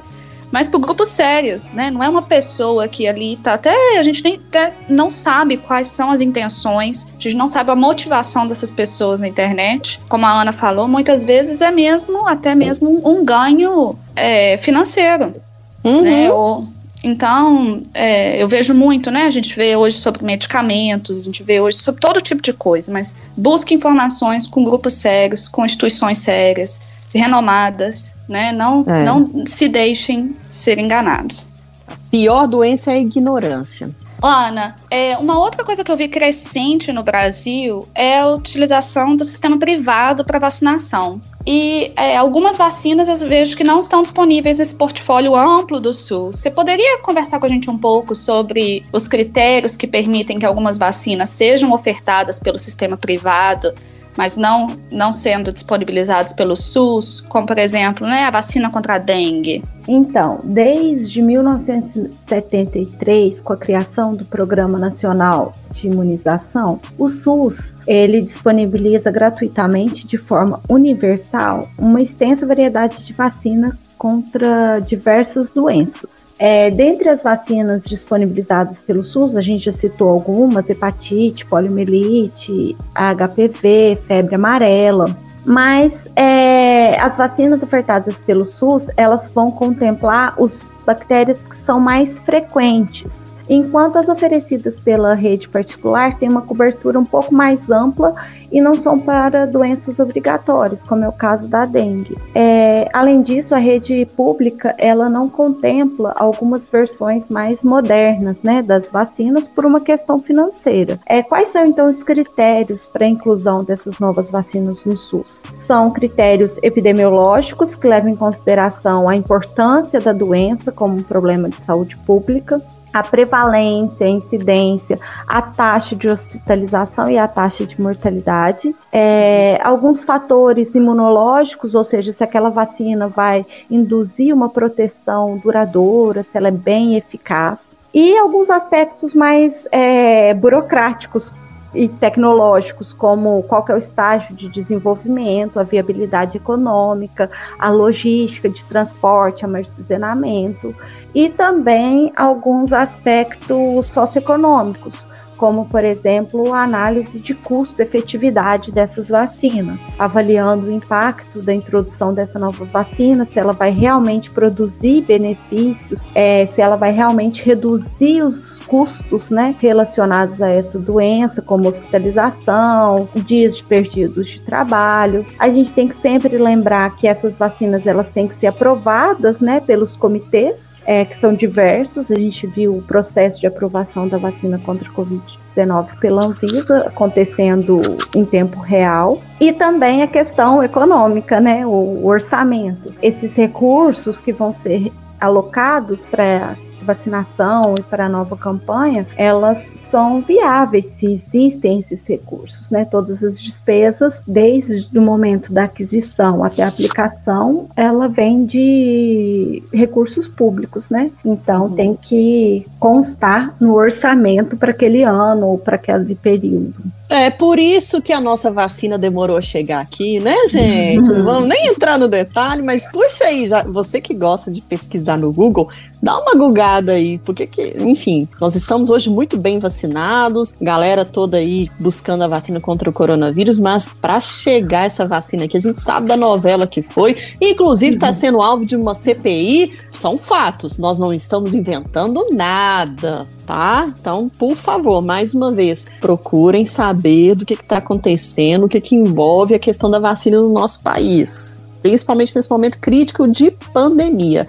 mas por grupos sérios, né? Não é uma pessoa que ali tá até a gente nem até não sabe quais são as intenções, a gente não sabe a motivação dessas pessoas na internet. Como a Ana falou, muitas vezes é mesmo até mesmo um ganho é, financeiro, uhum. né? Ou, então, é, eu vejo muito, né? A gente vê hoje sobre medicamentos, a gente vê hoje sobre todo tipo de coisa, mas busque informações com grupos sérios, com instituições sérias, renomadas, né? Não, é. não se deixem ser enganados. A pior doença é a ignorância. Ana, é, uma outra coisa que eu vi crescente no Brasil é a utilização do sistema privado para vacinação. E é, algumas vacinas eu vejo que não estão disponíveis nesse portfólio amplo do SUS. Você poderia conversar com a gente um pouco sobre os critérios que permitem que algumas vacinas sejam ofertadas pelo sistema privado mas não, não sendo disponibilizados pelo SUS, como por exemplo né, a vacina contra a dengue? Então, desde 1973, com a criação do Programa Nacional de Imunização, o SUS ele disponibiliza gratuitamente, de forma universal, uma extensa variedade de vacinas contra diversas doenças. É, dentre as vacinas disponibilizadas pelo SUS, a gente já citou algumas: hepatite, poliomielite, HPV, febre amarela. Mas é, as vacinas ofertadas pelo SUS, elas vão contemplar os bactérias que são mais frequentes enquanto as oferecidas pela rede particular têm uma cobertura um pouco mais ampla e não são para doenças obrigatórias, como é o caso da dengue. É, além disso, a rede pública ela não contempla algumas versões mais modernas né, das vacinas por uma questão financeira. É, quais são então os critérios para a inclusão dessas novas vacinas no SUS? São critérios epidemiológicos que levam em consideração a importância da doença como um problema de saúde pública, a prevalência, a incidência, a taxa de hospitalização e a taxa de mortalidade, é, alguns fatores imunológicos, ou seja, se aquela vacina vai induzir uma proteção duradoura, se ela é bem eficaz, e alguns aspectos mais é, burocráticos, e tecnológicos, como qual é o estágio de desenvolvimento, a viabilidade econômica, a logística de transporte, armazenamento, e também alguns aspectos socioeconômicos, como, por exemplo, a análise de custo-efetividade dessas vacinas, avaliando o impacto da introdução dessa nova vacina, se ela vai realmente produzir benefícios, é, se ela vai realmente reduzir os custos né, relacionados a essa doença, como hospitalização, dias perdidos de trabalho. A gente tem que sempre lembrar que essas vacinas elas têm que ser aprovadas né, pelos comitês, é, que são diversos. A gente viu o processo de aprovação da vacina contra a Covid 19 pela Anvisa, acontecendo em tempo real, e também a questão econômica, né, o orçamento. Esses recursos que vão ser alocados para vacinação e para a nova campanha, elas são viáveis se existem esses recursos, né? Todas as despesas, desde o momento da aquisição até a aplicação, ela vem de recursos públicos, né? Então uhum. tem que constar no orçamento para aquele ano ou para aquele período. É por isso que a nossa vacina demorou a chegar aqui, né, gente? Não vamos nem entrar no detalhe, mas puxa aí, já, você que gosta de pesquisar no Google, dá uma gugada aí, porque que, enfim, nós estamos hoje muito bem vacinados, galera toda aí buscando a vacina contra o coronavírus, mas para chegar essa vacina aqui, a gente sabe da novela que foi, inclusive está sendo alvo de uma CPI, são fatos, nós não estamos inventando nada, tá? Então, por favor, mais uma vez, procurem saber do que está acontecendo, o que, que envolve a questão da vacina no nosso país, principalmente nesse momento crítico de pandemia.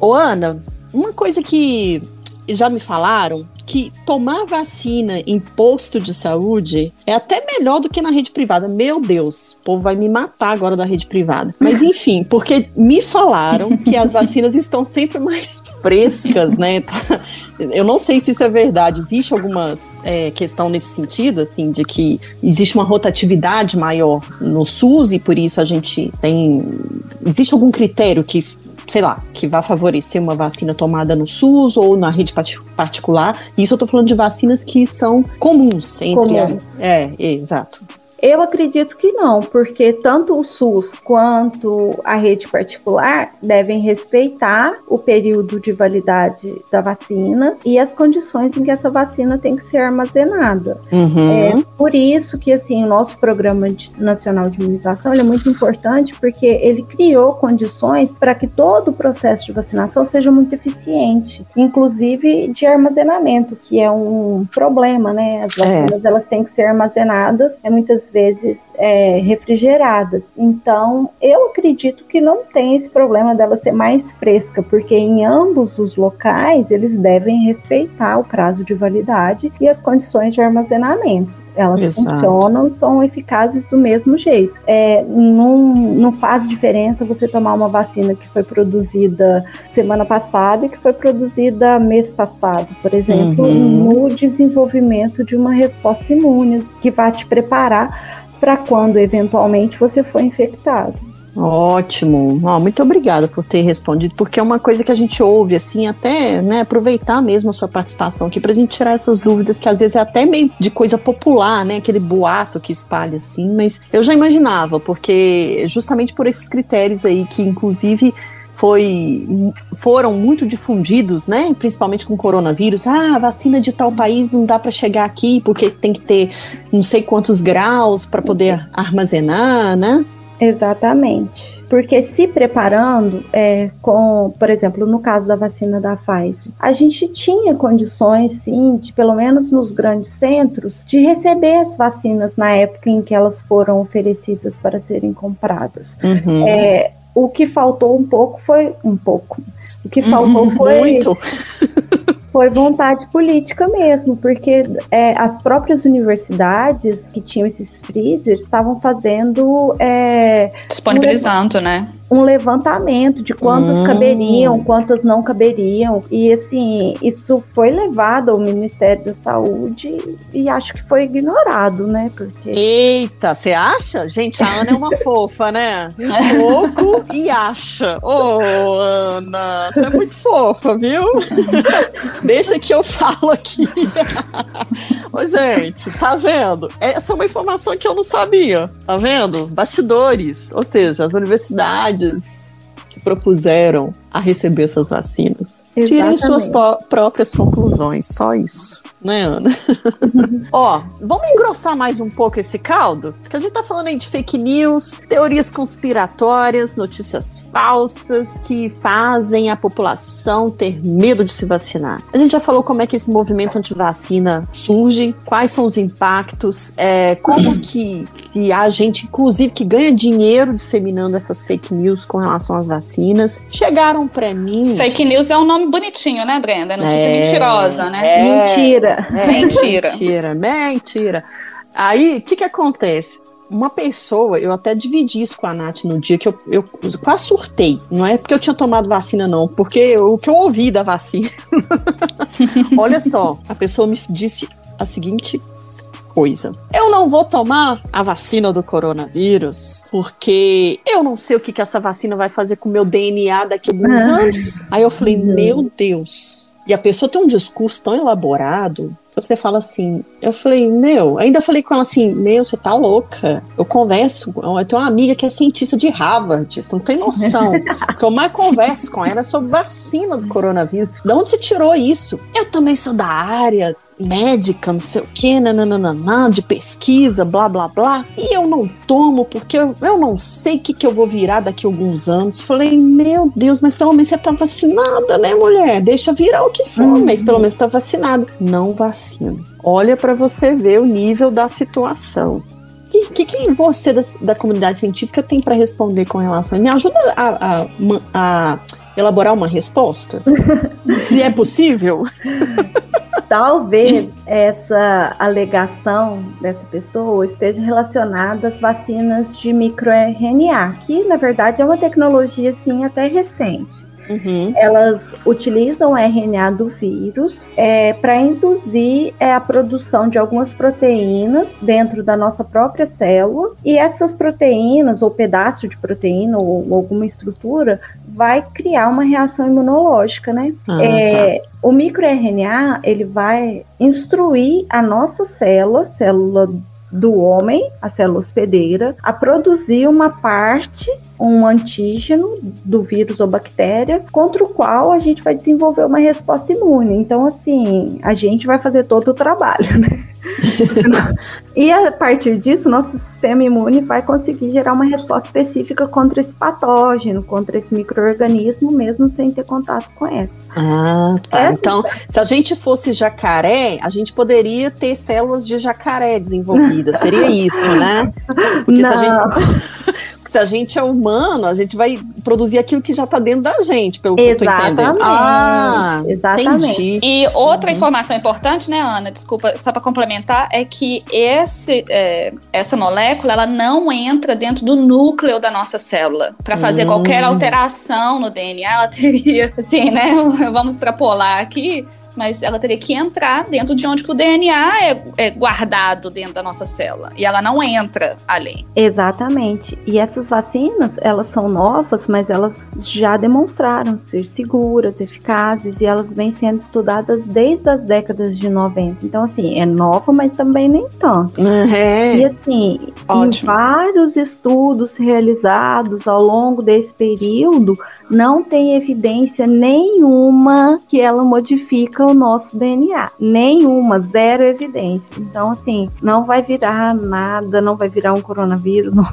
Ô, Ana, uma coisa que já me falaram que tomar vacina em posto de saúde é até melhor do que na rede privada. Meu Deus, o povo vai me matar agora da rede privada. Mas enfim, porque me falaram que as vacinas estão sempre mais frescas, né? Eu não sei se isso é verdade. Existe alguma é, questão nesse sentido, assim, de que existe uma rotatividade maior no SUS e por isso a gente tem. Existe algum critério que sei lá, que vá favorecer uma vacina tomada no SUS ou na rede particular. Isso eu estou falando de vacinas que são comuns entre comuns. A... É, é, exato. Eu acredito que não, porque tanto o SUS quanto a rede particular devem respeitar o período de validade da vacina e as condições em que essa vacina tem que ser armazenada. Uhum. É por isso que assim o nosso programa de, nacional de imunização é muito importante, porque ele criou condições para que todo o processo de vacinação seja muito eficiente, inclusive de armazenamento, que é um problema, né? As é. vacinas é. elas têm que ser armazenadas, é muitas vezes é, refrigeradas. Então, eu acredito que não tem esse problema dela ser mais fresca, porque em ambos os locais eles devem respeitar o prazo de validade e as condições de armazenamento elas Exato. funcionam, são eficazes do mesmo jeito. É, não, não faz diferença você tomar uma vacina que foi produzida semana passada e que foi produzida mês passado, por exemplo, uhum. no desenvolvimento de uma resposta imune que vai te preparar para quando eventualmente você for infectado. Ótimo. Oh, muito obrigada por ter respondido, porque é uma coisa que a gente ouve, assim, até né, aproveitar mesmo a sua participação aqui para a gente tirar essas dúvidas, que às vezes é até meio de coisa popular, né? Aquele boato que espalha assim, mas eu já imaginava, porque justamente por esses critérios aí, que inclusive foi, foram muito difundidos, né? Principalmente com o coronavírus. Ah, vacina de tal país não dá para chegar aqui porque tem que ter não sei quantos graus para poder armazenar, né? Exatamente. porque se preparando, é, com, por exemplo, no caso da vacina da Pfizer, a gente tinha condições, sim, de pelo menos nos grandes centros, de receber as vacinas na época em que elas foram oferecidas para serem compradas. Uhum. É, o que faltou um pouco foi um pouco. O que faltou uhum, foi muito. foi vontade política mesmo, porque é, as próprias universidades que tinham esses freezers estavam fazendo. É, Disponibilizando, um, né? Um levantamento de quantas hum. caberiam, quantas não caberiam. E assim, isso foi levado ao Ministério da Saúde e acho que foi ignorado, né? Porque... Eita, você acha? Gente, a Ana é uma fofa, né? Um pouco e acha. Ô, oh, Ana, você é muito fofa, viu? Deixa que eu falo aqui. Ô, gente, tá vendo? Essa é uma informação que eu não sabia. Tá vendo? Bastidores. Ou seja, as universidades se propuseram a receber essas vacinas. Exatamente. Tirem suas próprias conclusões, só isso, né, Ana? Ó, vamos engrossar mais um pouco esse caldo? Porque a gente tá falando aí de fake news, teorias conspiratórias, notícias falsas que fazem a população ter medo de se vacinar. A gente já falou como é que esse movimento anti-vacina surge, quais são os impactos, é, como que, que há gente, inclusive, que ganha dinheiro disseminando essas fake news com relação às vacinas. Chegaram para mim. Fake news é um nome bonitinho, né, Brenda? Notícia é, mentirosa, né? É, mentira. É, mentira. Mentira, mentira. Aí, o que que acontece? Uma pessoa, eu até dividi isso com a Nath no dia que eu, eu quase surtei. Não é porque eu tinha tomado vacina, não, porque o que eu ouvi da vacina. Olha só, a pessoa me disse a seguinte coisa. Eu não vou tomar a vacina do coronavírus porque eu não sei o que, que essa vacina vai fazer com o meu DNA daqui a alguns ah. anos. Aí eu falei, uhum. meu Deus. E a pessoa tem um discurso tão elaborado você fala assim, eu falei, meu, ainda falei com ela assim, meu, você tá louca. Eu converso, eu tenho uma amiga que é cientista de Harvard, você não tem noção. que eu mais converso com ela é sobre vacina do coronavírus. De onde você tirou isso? Eu também sou da área, médica, não sei o que, nananana, de pesquisa, blá blá blá. E eu não tomo porque eu, eu não sei o que, que eu vou virar daqui a alguns anos. Falei, meu Deus, mas pelo menos você tá vacinada, né, mulher? Deixa virar o que for, uhum. mas pelo menos tá vacinada. Não vacina. Olha para você ver o nível da situação. O que, que, você da, da, comunidade científica tem para responder com relação? Me ajuda a, a, a elaborar uma resposta? Se é possível? Talvez essa alegação dessa pessoa esteja relacionada às vacinas de microRNA, que na verdade é uma tecnologia assim até recente. Uhum. Elas utilizam o RNA do vírus é, para induzir é, a produção de algumas proteínas dentro da nossa própria célula, e essas proteínas, ou pedaço de proteína, ou, ou alguma estrutura, vai criar uma reação imunológica, né? Ah, é, tá. O microRNA ele vai instruir a nossa célula, célula do homem, a célula hospedeira, a produzir uma parte, um antígeno do vírus ou bactéria, contra o qual a gente vai desenvolver uma resposta imune. Então, assim, a gente vai fazer todo o trabalho, né? E a partir disso, nosso sistema imune vai conseguir gerar uma resposta específica contra esse patógeno, contra esse microorganismo, mesmo sem ter contato com essa. Ah, tá. Essa então, se a gente fosse jacaré, a gente poderia ter células de jacaré desenvolvidas. Seria isso, né? Porque Não. se a gente se a gente é humano, a gente vai produzir aquilo que já está dentro da gente, pelo Exatamente. que eu tô entendendo. Ah, Exatamente. Entendi. E outra uhum. informação importante, né, Ana? Desculpa, só para complementar, é que esse, é, essa molécula ela não entra dentro do núcleo da nossa célula. Para fazer uhum. qualquer alteração no DNA, ela teria, assim, né? Vamos extrapolar aqui mas ela teria que entrar dentro de onde que o DNA é, é guardado dentro da nossa célula. E ela não entra ali. Exatamente. E essas vacinas, elas são novas, mas elas já demonstraram ser seguras, eficazes, e elas vêm sendo estudadas desde as décadas de 90. Então, assim, é nova, mas também nem tanto. É. E assim, Ótimo. em vários estudos realizados ao longo desse período, não tem evidência nenhuma que ela modifica o nosso DNA. Nenhuma, zero evidência. Então, assim, não vai virar nada, não vai virar um coronavírus, não,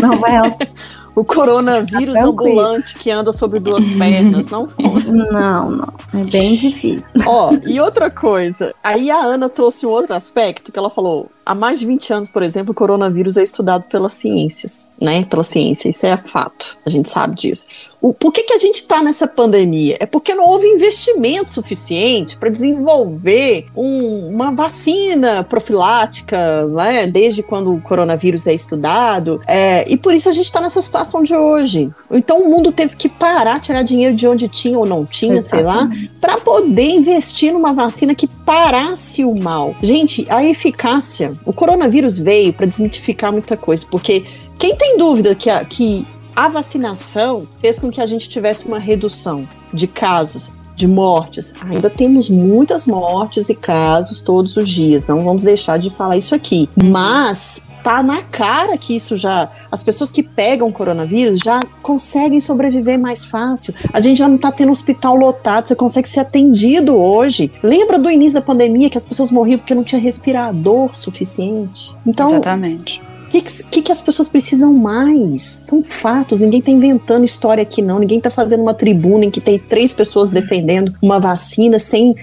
não vai. o coronavírus Tá ambulante que anda sobre duas pernas, não conta. Não, não. É bem difícil. Ó, e outra coisa, aí a Ana trouxe um outro aspecto que ela falou: há mais de 20 anos, por exemplo, o coronavírus é estudado pelas ciências, né? Pela ciência, isso é fato, a gente sabe disso. O, por que, que a gente está nessa pandemia? É porque não houve investimento suficiente para desenvolver um- uma vacina profilática, né? Desde quando o coronavírus é estudado. É, e por isso a gente está nessa situação de hoje. Então o mundo teve que parar, tirar dinheiro de onde tinha ou não tinha, sei lá, para poder investir numa vacina que parasse o mal. Gente, a eficácia, o coronavírus veio para desmitificar muita coisa, porque quem tem dúvida que a, que a vacinação fez com que a gente tivesse uma redução de casos, de mortes. Ainda temos muitas mortes e casos todos os dias, não vamos deixar de falar isso aqui. Mas tá na cara que isso já. As pessoas que pegam coronavírus já conseguem sobreviver mais fácil. A gente já não tá tendo hospital lotado, você consegue ser atendido hoje. Lembra do início da pandemia que as pessoas morriam porque não tinha respirador suficiente? Então, Exatamente. o que, que, que as pessoas precisam mais? São fatos, ninguém tá inventando história aqui, não. Ninguém tá fazendo uma tribuna em que tem três pessoas defendendo uma vacina sem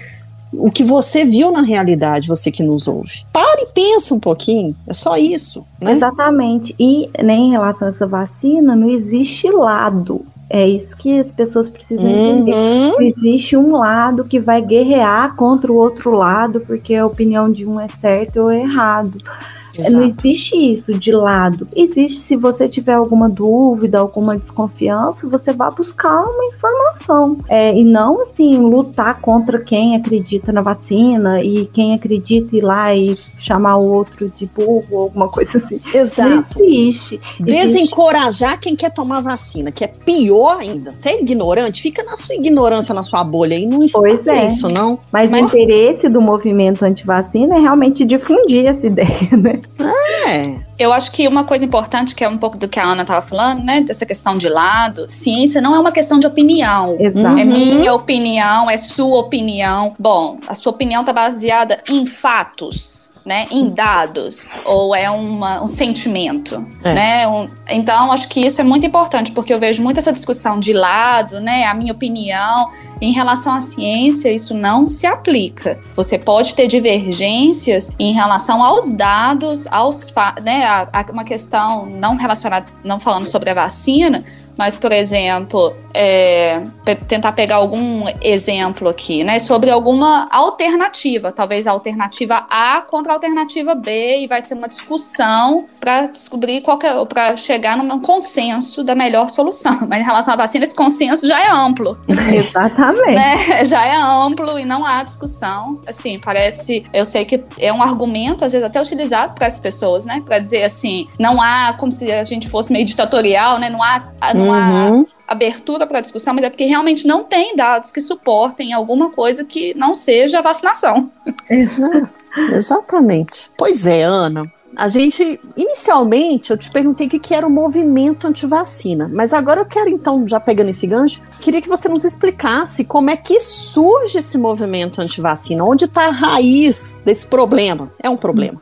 o que você viu na realidade, você que nos ouve. Para e pensa um pouquinho. É só isso, né? Exatamente. E né, em relação a essa vacina, não existe lado. É isso que as pessoas precisam entender. Uhum. Não existe um lado que vai guerrear contra o outro lado porque a opinião de um é certa ou errado. Não Exato. existe isso de lado. Existe se você tiver alguma dúvida, alguma desconfiança, você vai buscar uma informação. É, e não assim, lutar contra quem acredita na vacina e quem acredita ir lá e chamar o outro de burro ou alguma coisa assim. Exato. Não existe. Existe- Desencorajar quem quer tomar vacina, que é pior ainda. Você é ignorante, fica na sua ignorância, na sua bolha aí. Não Pois é. isso, não. Mas, Mas- o interesse do movimento antivacina é realmente difundir essa ideia, né? É. Eu acho que uma coisa importante, que é um pouco do que a Ana estava falando, né? Dessa questão de lado, ciência não é uma questão de opinião. Exato. É minha opinião, é sua opinião. Bom, a sua opinião está baseada em fatos, né? Em dados, ou é uma- um sentimento, É. né? Um- então, acho que isso é muito importante, porque eu vejo muito essa discussão de lado, né? A minha opinião. Em relação à ciência, isso não se aplica. Você pode ter divergências em relação aos dados, aos né, a, a uma questão não relacionada, não falando sobre a vacina, mas, por exemplo, é, tentar pegar algum exemplo aqui, né, sobre alguma alternativa, talvez a alternativa A contra a alternativa B, e vai ser uma discussão para descobrir qual é, para chegar num consenso da melhor solução. Mas em relação à vacina, esse consenso já é amplo Exatamente. né, já é amplo e não há discussão. Assim, parece, eu sei que é um argumento às vezes até utilizado para as pessoas, né, para dizer assim, não há como se a gente fosse meio ditatorial, né, não há, não Uhum. abertura para discussão, mas é porque realmente não tem dados que suportem alguma coisa que não seja a vacinação. Exatamente. Pois é, Ana. A gente, inicialmente, eu te perguntei o que era o movimento antivacina, mas agora eu quero, então, já pegando esse gancho, queria que você nos explicasse como é que surge esse movimento antivacina, onde está a raiz desse problema. É um problema.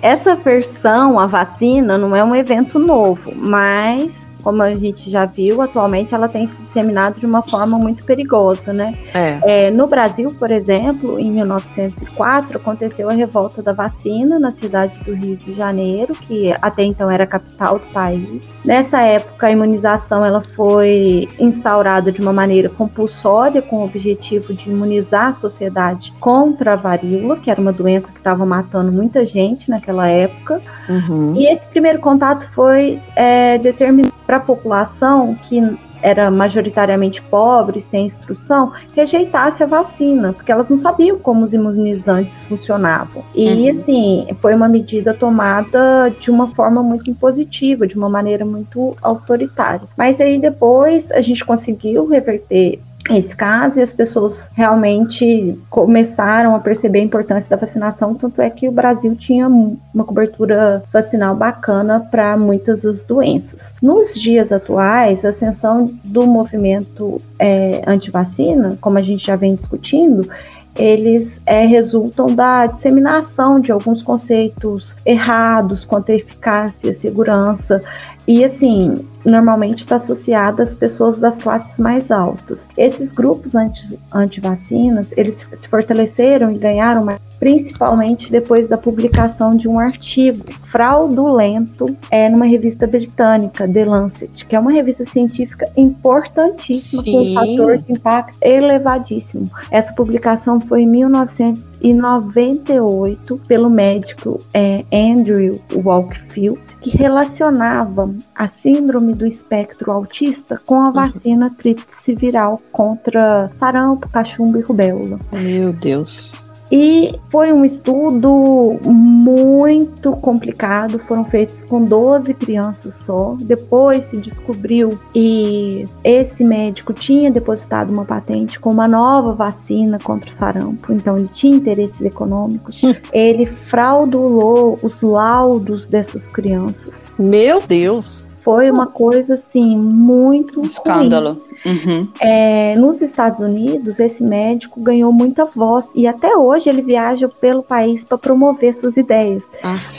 Essa versão, a vacina, não é um evento novo, mas como a gente já viu, atualmente ela tem se disseminado de uma forma muito perigosa, né? É. É, no Brasil, por exemplo, em 1904, aconteceu a revolta da vacina na cidade do Rio de Janeiro, que até então era a capital do país. Nessa época, a imunização ela foi instaurada de uma maneira compulsória, com o objetivo de imunizar a sociedade contra a varíola, que era uma doença que estava matando muita gente naquela época. Uhum. E esse primeiro contato foi é, determinado para a população que era majoritariamente pobre, sem instrução, rejeitasse a vacina, porque elas não sabiam como os imunizantes funcionavam. E, Uhum. assim, foi uma medida tomada de uma forma muito impositiva, de uma maneira muito autoritária. Mas aí depois a gente conseguiu reverter esse caso e as pessoas realmente começaram a perceber a importância da vacinação, tanto é que o Brasil tinha uma cobertura vacinal bacana para muitas das doenças. Nos dias atuais, a ascensão do movimento é, antivacina, como a gente já vem discutindo, eles é, resultam da disseminação de alguns conceitos errados quanto à eficácia, segurança, e assim, normalmente está associada às pessoas das classes mais altas. Esses grupos anti, anti-vacinas, eles se fortaleceram e ganharam principalmente depois da publicação de um artigo fraudulento é, numa revista britânica, The Lancet, que é uma revista científica importantíssima, Sim. com um fator de impacto elevadíssimo. Essa publicação foi em 1998 pelo médico é, Andrew Walkfield, que relacionava a síndrome do espectro autista com a uhum. vacina tríplice viral contra sarampo, cachumba e rubéola. Meu Deus. E foi um estudo muito complicado, foram feitos com 12 crianças só. Depois se descobriu e esse médico tinha depositado uma patente com uma nova vacina contra o sarampo, então ele tinha interesses econômicos. ele fraudulou os laudos dessas crianças. Meu Deus! Foi uma coisa assim muito escândalo. Ruim. Uhum. É, nos Estados Unidos, esse médico ganhou muita voz e até hoje ele viaja pelo país para promover suas ideias,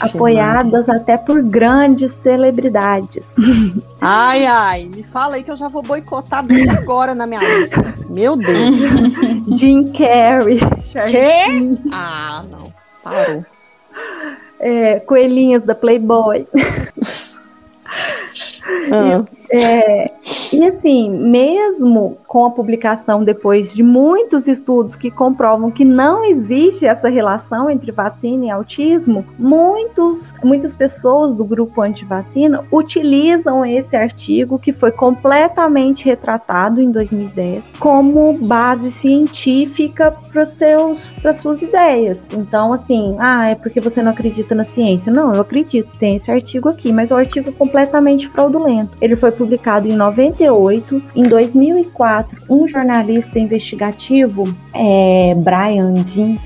apoiadas mano. até por grandes celebridades. Ai, ai, me fala aí que eu já vou boicotar desde agora na minha lista. Meu Deus. Jim Carrey. Quê? Ah, não. Parou. É, coelhinhas da Playboy. Ah. É, e assim, mesmo com a publicação depois de muitos estudos que comprovam que não existe essa relação entre vacina e autismo, muitos, muitas pessoas do grupo anti-vacina utilizam esse artigo que foi completamente retratado em 2010 como base científica para seus para suas ideias. Então, assim, ah, é porque você não acredita na ciência? Não, eu acredito. Tem esse artigo aqui, mas o artigo é completamente fraudulento. Ele foi publicado em 98. Em 2004, um jornalista investigativo, é, Brian Dean,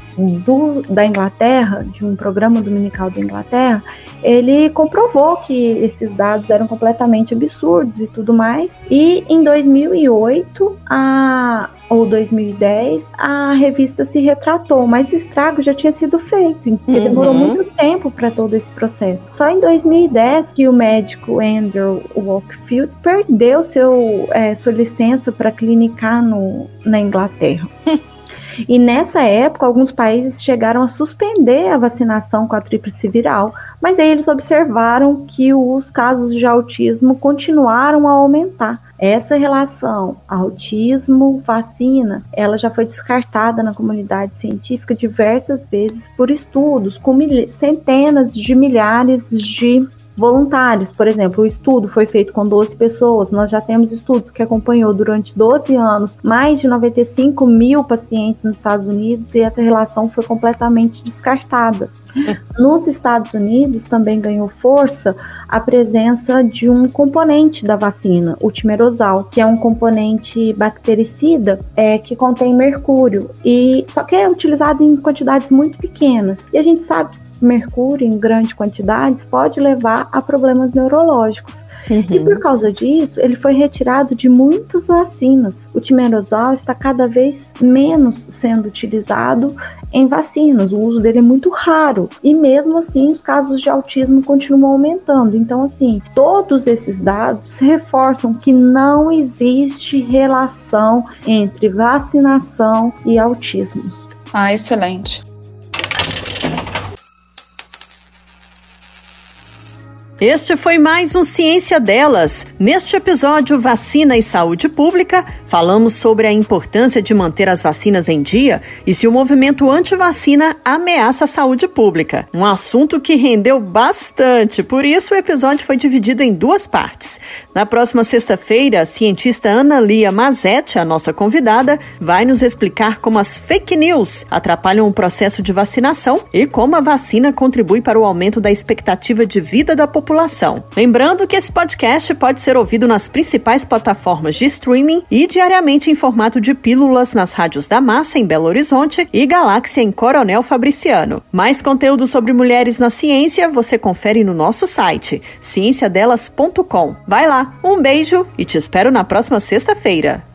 do, da Inglaterra, de um programa dominical da Inglaterra, ele comprovou que esses dados eram completamente absurdos e tudo mais. E em 2008, a, ou 2010, a revista se retratou, mas o estrago já tinha sido feito, uhum. demorou muito tempo para todo esse processo. Só em 2010 que o médico Andrew Walkfield perdeu seu, é, sua licença para clinicar no, na Inglaterra. E nessa época, alguns países chegaram a suspender a vacinação com a tríplice viral, mas aí eles observaram que os casos de autismo continuaram a aumentar. Essa relação autismo-vacina, ela já foi descartada na comunidade científica diversas vezes por estudos com centenas de milhares de voluntários. Por exemplo, o estudo foi feito com 12 pessoas. Nós já temos estudos que acompanhou durante 12 anos mais de 95 mil pacientes nos Estados Unidos e essa relação foi completamente descartada. Nos Estados Unidos também ganhou força a presença de um componente da vacina, o timerosal, que é um componente bactericida é, que contém mercúrio e só que é utilizado em quantidades muito pequenas. E a gente sabe mercúrio em grandes quantidades pode levar a problemas neurológicos. Uhum. E por causa disso, ele foi retirado de muitas vacinas. O timerosal está cada vez menos sendo utilizado em vacinas. O uso dele é muito raro. E mesmo assim, os casos de autismo continuam aumentando. Então, assim, todos esses dados reforçam que não existe relação entre vacinação e autismo. Ah, excelente. Este foi mais um Ciência Delas. Neste episódio Vacina e Saúde Pública, falamos sobre a importância de manter as vacinas em dia e se o movimento anti-vacina ameaça a saúde pública. Um assunto que rendeu bastante, por isso o episódio foi dividido em duas partes. Na próxima sexta-feira, a cientista Ana Lia Mazetti, a nossa convidada, vai nos explicar como as fake news atrapalham o processo de vacinação e como a vacina contribui para o aumento da expectativa de vida da população população. Lembrando que esse podcast pode ser ouvido nas principais plataformas de streaming e diariamente em formato de pílulas nas rádios da Massa em Belo Horizonte e Galáxia em Coronel Fabriciano. Mais conteúdo sobre mulheres na ciência você confere no nosso site cienciadelas.com. Vai lá, um beijo e te espero na próxima sexta-feira.